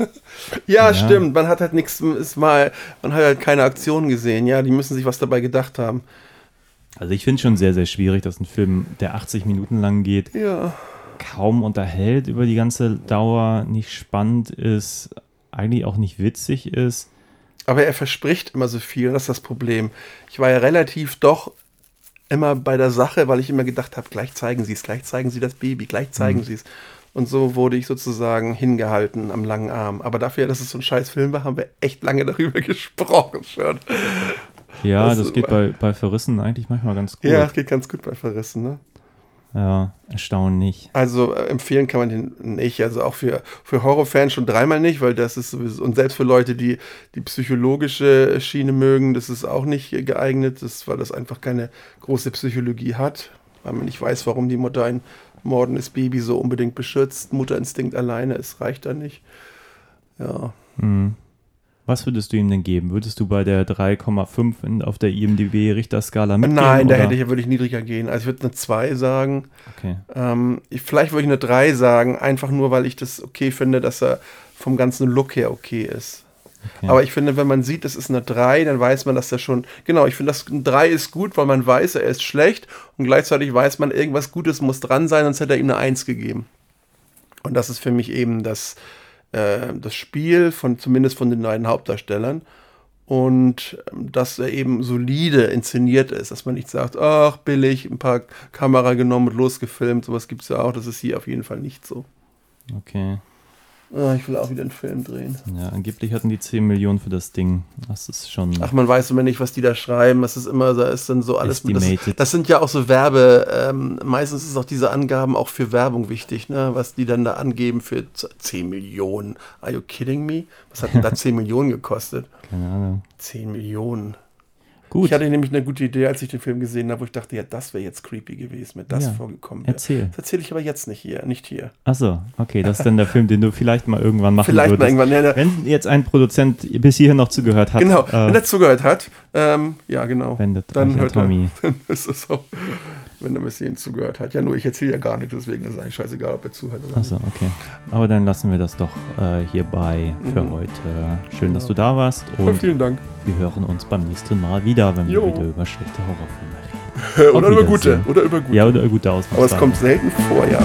ja, Ja. stimmt. Man hat halt nichts, ist mal, man hat halt keine Aktion gesehen. Ja, die müssen sich was dabei gedacht haben. Also ich finde schon sehr, sehr schwierig, dass ein Film, der 80 Minuten lang geht, Ja. kaum unterhält über die ganze Dauer, nicht spannend ist, eigentlich auch nicht witzig ist. Aber er verspricht immer so viel, das ist das Problem. Ich war ja relativ doch immer bei der Sache, weil ich immer gedacht habe, gleich zeigen sie es, gleich zeigen sie das Baby, gleich zeigen sie es. Und so wurde ich sozusagen hingehalten am langen Arm. Aber dafür, dass es so ein scheiß Film war, haben wir echt lange darüber gesprochen schon. Ja, Das das, geht bei, bei Verrissen eigentlich manchmal ganz gut. Ja, es geht ganz gut bei Verrissen, ne? ja erstaunlich. Also äh, empfehlen kann man den nicht. Also auch für, für Horrorfans schon dreimal nicht, weil das ist sowieso, und selbst für Leute, die die psychologische Schiene mögen, das ist auch nicht geeignet, das, weil das einfach keine große Psychologie hat, weil man nicht weiß, warum die Mutter ein mordendes Baby so unbedingt beschützt. Mutterinstinkt alleine, es reicht da nicht. Ja. Hm. Was würdest du ihm denn geben? Würdest du bei der 3,5 in- auf der IMDb-Richterskala mitgehen? Nein, da oder? hätte ich, würde ich niedriger gehen. Also ich würde eine 2 sagen. Okay. Ähm, ich, vielleicht würde ich eine 3 sagen, einfach nur, weil ich das okay finde, dass er vom ganzen Look her okay ist. Okay. Aber ich finde, wenn man sieht, es ist eine 3, dann weiß man, dass er schon. Genau, ich finde, das ein 3 ist gut, weil man weiß, er ist schlecht und gleichzeitig weiß man, irgendwas Gutes muss dran sein, sonst hätte er ihm eine 1 gegeben. Und das ist für mich eben das, äh, das Spiel von zumindest von den beiden Hauptdarstellern. Und ähm, dass er eben solide inszeniert ist, dass man nicht sagt, ach, billig, ein paar Kamera genommen und losgefilmt, sowas gibt es ja auch, das ist hier auf jeden Fall nicht so. okay. Ah, ich will auch wieder einen Film drehen. Ja, angeblich hatten die 10 Millionen für das Ding. Das ist schon. Ach, man weiß immer nicht, was die da schreiben. Das ist immer, da ist dann so alles. Das, Estimated. das sind ja auch so Werbe. Ähm, meistens ist auch diese Angaben auch für Werbung wichtig, ne? Was die dann da angeben für z- 10 Millionen. Are you kidding me? Was hat denn da 10 Millionen gekostet? keine Ahnung. 10 Millionen. Gut, Ich hatte nämlich eine gute Idee, als ich den Film gesehen habe, wo ich dachte, ja, das wäre jetzt creepy gewesen, wenn das Ja, vorgekommen wäre. erzähl. Das erzähle ich aber jetzt nicht hier, nicht hier. Achso, okay, das ist dann der Film, den du vielleicht mal irgendwann machen Vielleicht mal würdest. irgendwann. Ja, Wenn jetzt ein Produzent bis hierhin noch zugehört hat, genau, wenn äh, er zugehört hat, ähm, ja, genau. wendet dann hört er, Tommy. dann ist es so, wenn er bis hierhin zugehört hat. Ja, nur ich erzähle ja gar nichts, deswegen ist es eigentlich scheißegal, ob er zuhört oder nicht. Achso, okay. Aber dann lassen wir das doch äh, hierbei für Mhm. heute. Schön, dass du da warst Ja, und vielen Dank. wir hören uns beim nächsten Mal wieder, wenn wir Jo. wieder über schlechte Horrorfilme reden. oder über gute, oder über gute. Ja, oder gute Auswahl. Aber es kommt selten vor, ja.